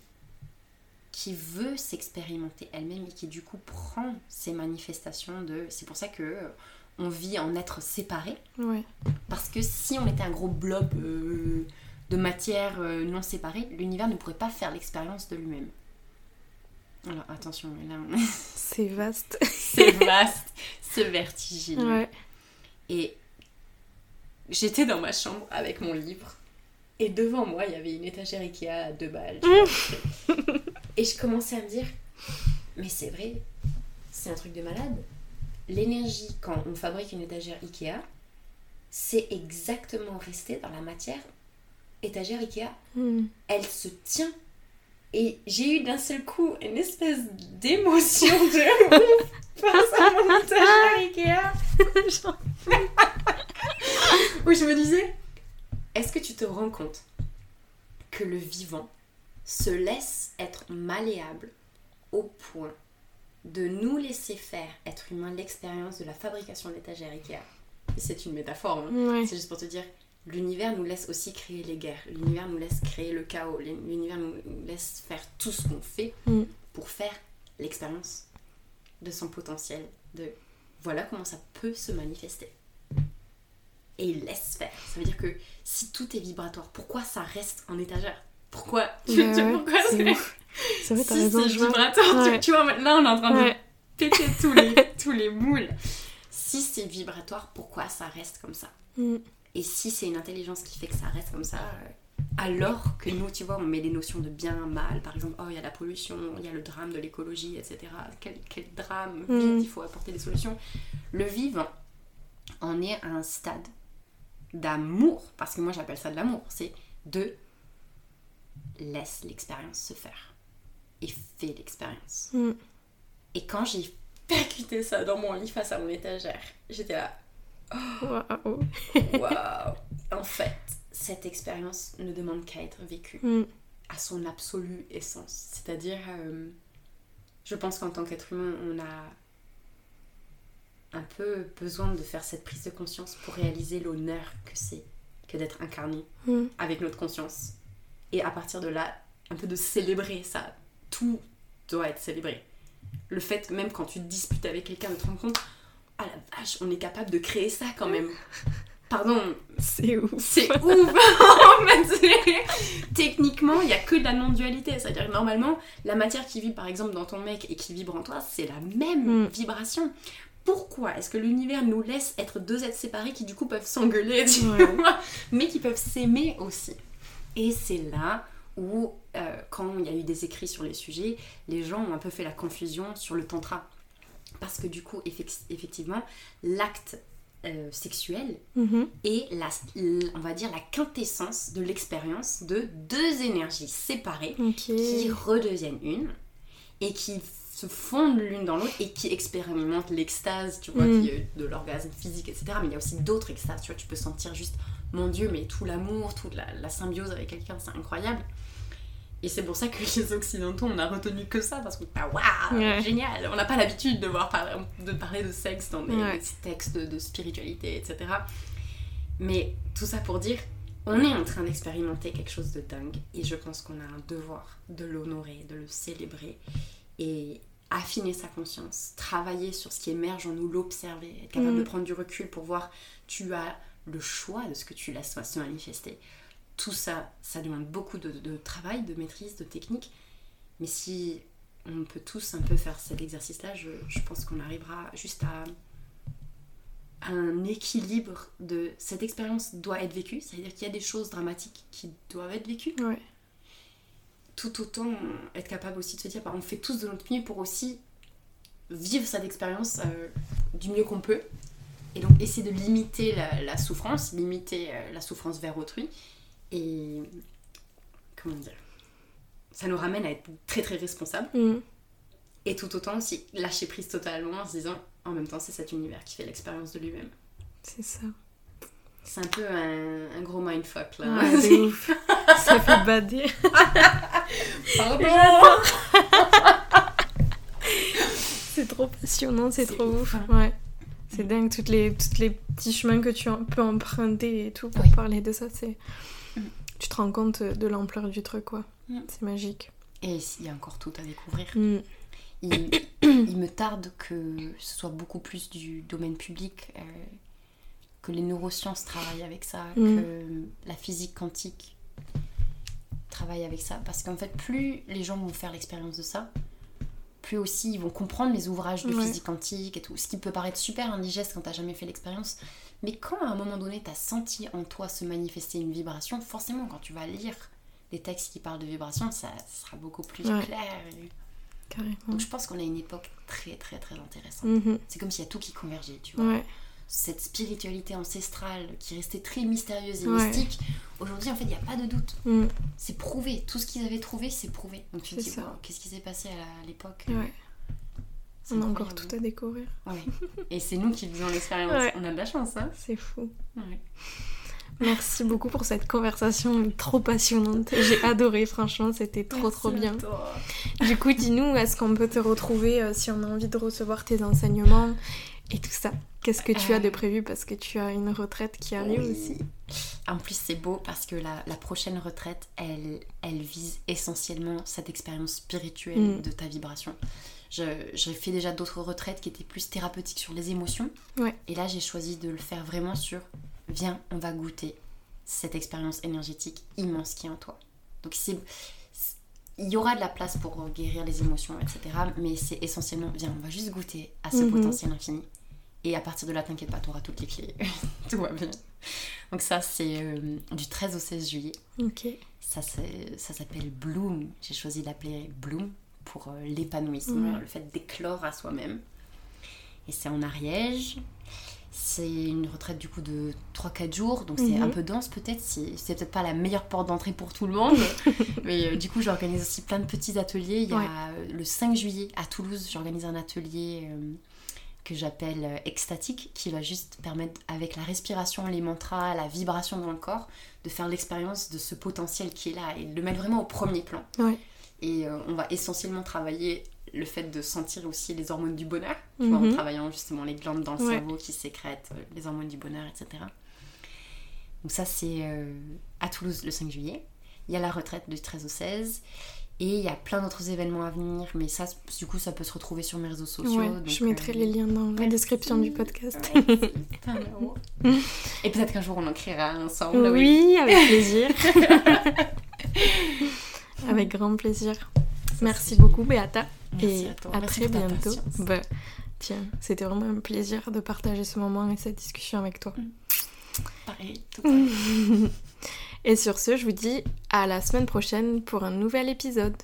qui veut s'expérimenter elle-même et qui du coup prend ces manifestations de... C'est pour ça que euh, on vit en être séparés. Ouais. Parce que si on était un gros blob euh, de matière euh, non séparée, l'univers ne pourrait pas faire l'expérience de lui-même. Alors attention, là on- <laughs> C'est vaste. c'est vaste, c'est vertigineux. Ouais. Et j'étais dans ma chambre avec mon livre. Et devant moi, il y avait une étagère Ikea à deux balles. <laughs> et je commençais à me dire, mais c'est vrai, c'est un truc de malade. L'énergie, quand on fabrique une étagère Ikea, c'est exactement resté dans la matière étagère Ikea. Mhm. Elle se tient. Et j'ai eu d'un seul coup une espèce d'émotion de <laughs> ouf face à mon étagère Ikea. <laughs> <laughs> où je me disais, est-ce que tu te rends compte que le vivant se laisse être malléable au point de nous laisser faire, être humain, l'expérience de la fabrication d'étagères Ikea? C'est une métaphore, hein. Ouais. c'est juste pour te dire, l'univers nous laisse aussi créer les guerres, l'univers nous laisse créer le chaos, l'univers nous laisse faire tout ce qu'on fait Mm. pour faire l'expérience de son potentiel, de voilà comment ça peut se manifester. Et laisse faire. Ça veut dire que si tout est vibratoire, pourquoi ça reste en étagère? Pourquoi? Tu, Ouais, tu- ouais, pourquoi? c'est vrai, t'as si raison. c'est vibratoire, tu- Ouais. tu, vois, là on est en train de péter tous les, <laughs> tous les moules. Si c'est vibratoire, pourquoi ça reste comme ça? Mhm. Et si c'est une intelligence qui fait que ça reste comme ça, euh, alors que nous, tu vois, on met des notions de bien, mal, par exemple, oh, il y a la pollution, il y a le drame de l'écologie, etc. Quel, quel drame, Mm. il faut apporter des solutions. Le vivant en est à un stade d'amour, parce que moi j'appelle ça de l'amour, c'est de laisse l'expérience se faire et fais l'expérience. Mm. Et quand j'ai percuté ça dans mon lit face à mon étagère, j'étais là, Waouh. <laughs> Waouh En fait, cette expérience ne demande qu'à être vécue Mm. à son absolue essence. C'est-à-dire, euh, je pense qu'en tant qu'être humain, on a un peu besoin de faire cette prise de conscience pour réaliser l'honneur que c'est que d'être incarné Mm. avec notre conscience. Et à partir de là, un peu de célébrer ça. Tout doit être célébré. Le fait, même quand tu te disputes avec quelqu'un, de te rendre compte, ah la vache, on est capable de créer ça quand même. <laughs> Pardon, C'est ouf. c'est ouf <laughs> <laughs> Techniquement, il n'y a que de la non-dualité. C'est-à-dire que normalement, la matière qui vibre par exemple dans ton mec et qui vibre en toi, c'est la même Mm. vibration. Pourquoi est-ce que l'univers nous laisse être deux êtres séparés qui du coup peuvent s'engueuler, <laughs> tu Ouais. vois, mais qui peuvent s'aimer aussi Et c'est là où, euh, quand il y a eu des écrits sur les sujets, les gens ont un peu fait la confusion sur le tantra. Parce que du coup, effec- effectivement, l'acte euh, sexuel Mhm. et la, on va dire la quintessence de l'expérience de deux énergies séparées qui redeviennent une et qui se fondent l'une dans l'autre et qui expérimentent l'extase, tu vois, Mm. qui de l'orgasme physique, etc. Mais il y a aussi d'autres extases, tu vois, tu peux sentir juste, mon Dieu, mais tout l'amour, toute la, la symbiose avec quelqu'un, c'est incroyable. Et c'est pour ça que les Occidentaux, on a retenu que ça, parce que, ah, waouh, Ouais. génial On n'a pas l'habitude de, voir par- de parler de sexe dans des, Ouais. des textes de, de spiritualité, etc. Mais tout ça pour dire, on est en train d'expérimenter quelque chose de dingue et je pense qu'on a un devoir de l'honorer, de le célébrer et affiner sa conscience, travailler sur ce qui émerge en nous, l'observer, être capable de Mm. prendre du recul pour voir tu as le choix de ce que tu laisses se manifester. Tout ça, ça demande beaucoup de, de travail, de maîtrise, de technique. Mais si on peut tous un peu faire cet exercice-là, je, je pense qu'on arrivera juste à un équilibre de cette expérience doit être vécue, c'est-à-dire qu'il y a des choses dramatiques qui doivent être vécues, Ouais. Tout autant être capable aussi de se dire bah, on fait tous de notre mieux pour aussi vivre cette expérience euh, du mieux qu'on peut et donc essayer de limiter la, la souffrance, limiter euh, la souffrance vers autrui et comment dire? Ça nous ramène à être très très responsables Mm. et tout autant aussi lâcher prise totalement en se disant en même temps c'est cet univers qui fait l'expérience de lui-même. C'est ça. C'est un peu un, un gros mindfuck là. Ouais, <laughs> de ouf. ça fait bader. Pardon. C'est trop passionnant, c'est C'est trop ouf, ouf. hein. Ouais. C'est dingue, toutes les, toutes les petits chemins que tu peux emprunter et tout pour Oui. parler de ça. c'est Mm. Tu te rends compte de l'ampleur du truc, quoi. Mm. C'est magique. Et il y a encore tout à découvrir. Mm. Il, <coughs> il me tarde que ce soit beaucoup plus du domaine public, euh, que les neurosciences travaillent avec ça, Mm. que la physique quantique travaille avec ça. Parce qu'en fait, plus les gens vont faire l'expérience de ça, plus aussi ils vont comprendre les ouvrages de Ouais. physique quantique et tout. Ce qui peut paraître super indigeste quand t'as jamais fait l'expérience. Mais quand à un moment donné, t'as senti en toi se manifester une vibration, forcément, quand tu vas lire des textes qui parlent de vibration, ça sera beaucoup plus Ouais. clair. Carrément. donc je pense qu'on a une époque très très très intéressante. Mhm. C'est comme s'il y a tout qui convergeait, tu vois. Ouais. Cette spiritualité ancestrale qui restait très mystérieuse et Ouais. mystique, aujourd'hui en fait il n'y a pas de doute. Mm. C'est prouvé. Tout ce qu'ils avaient trouvé, c'est prouvé. Donc tu te dis, qu'est-ce qui s'est passé à l'époque? Ouais. On a encore tout à découvrir. Ouais. Et c'est nous qui faisons l'expérience. On a de la chance, hein C'est fou. Merci beaucoup pour cette conversation trop passionnante. J'ai <laughs> adoré, franchement, c'était trop trop Merci bien. Du coup, dis-nous, est-ce qu'on peut te retrouver euh, si on a envie de recevoir tes enseignements et tout ça Qu'est-ce que tu as de Euh, prévu parce que tu as une retraite qui arrive Oui. aussi En plus, c'est beau parce que la, la prochaine retraite, elle, elle vise essentiellement cette expérience spirituelle Mm. de ta vibration. J'ai fait déjà d'autres retraites qui étaient plus thérapeutiques sur les émotions. Ouais. Et là, j'ai choisi de le faire vraiment sur viens, on va goûter cette expérience énergétique immense qui est en toi. Donc, c'est. Il y aura de la place pour guérir les émotions, etc. Mais c'est essentiellement, viens, on va juste goûter à ce Mhm. potentiel infini. Et à partir de là, t'inquiète pas, tu auras toutes les clés. <laughs> Tout va bien. Donc ça, c'est euh, du 13 au 16 juillet. Ok. Ça, s'appelle Bloom. J'ai choisi de l'appeler Bloom pour euh, l'épanouissement, le fait d'éclore à soi-même. Et c'est en Ariège. C'est une retraite du coup de 3-4 jours, donc c'est Mhm. un peu dense peut-être. C'est peut-être pas la meilleure porte d'entrée pour tout le monde. <laughs> mais euh, du coup, j'organise aussi plein de petits ateliers. Il y a Ouais. le 5 juillet à Toulouse, j'organise un atelier que j'appelle euh, extatique, qui va juste permettre, avec la respiration, les mantras, la vibration dans le corps, de faire l'expérience de ce potentiel qui est là et de le mettre vraiment au premier plan. Et euh, on va essentiellement travailler le fait de sentir aussi les hormones du bonheur, tu vois, en Mhm. travaillant justement les glandes dans le Ouais. cerveau qui sécrètent euh, les hormones du bonheur, etc. Donc ça c'est euh, à Toulouse le 5 juillet. Il y a la retraite du 13 au 16. Et il y a plein d'autres événements à venir, mais ça, du coup, ça peut se retrouver sur mes réseaux sociaux. Ouais, donc, je mettrai euh, les liens dans la merci. description du podcast. Ouais. <laughs> Et peut-être qu'un jour on en créera ensemble. Oui, avec plaisir. <laughs> avec grand plaisir. Ça, Merci beaucoup, Beata. Merci et à toi. à Merci très bientôt. Bah, tiens, c'était vraiment un plaisir de partager ce moment et cette discussion avec toi. Pareil, tout <laughs> pareil. Et sur ce, je vous dis à la semaine prochaine pour un nouvel épisode.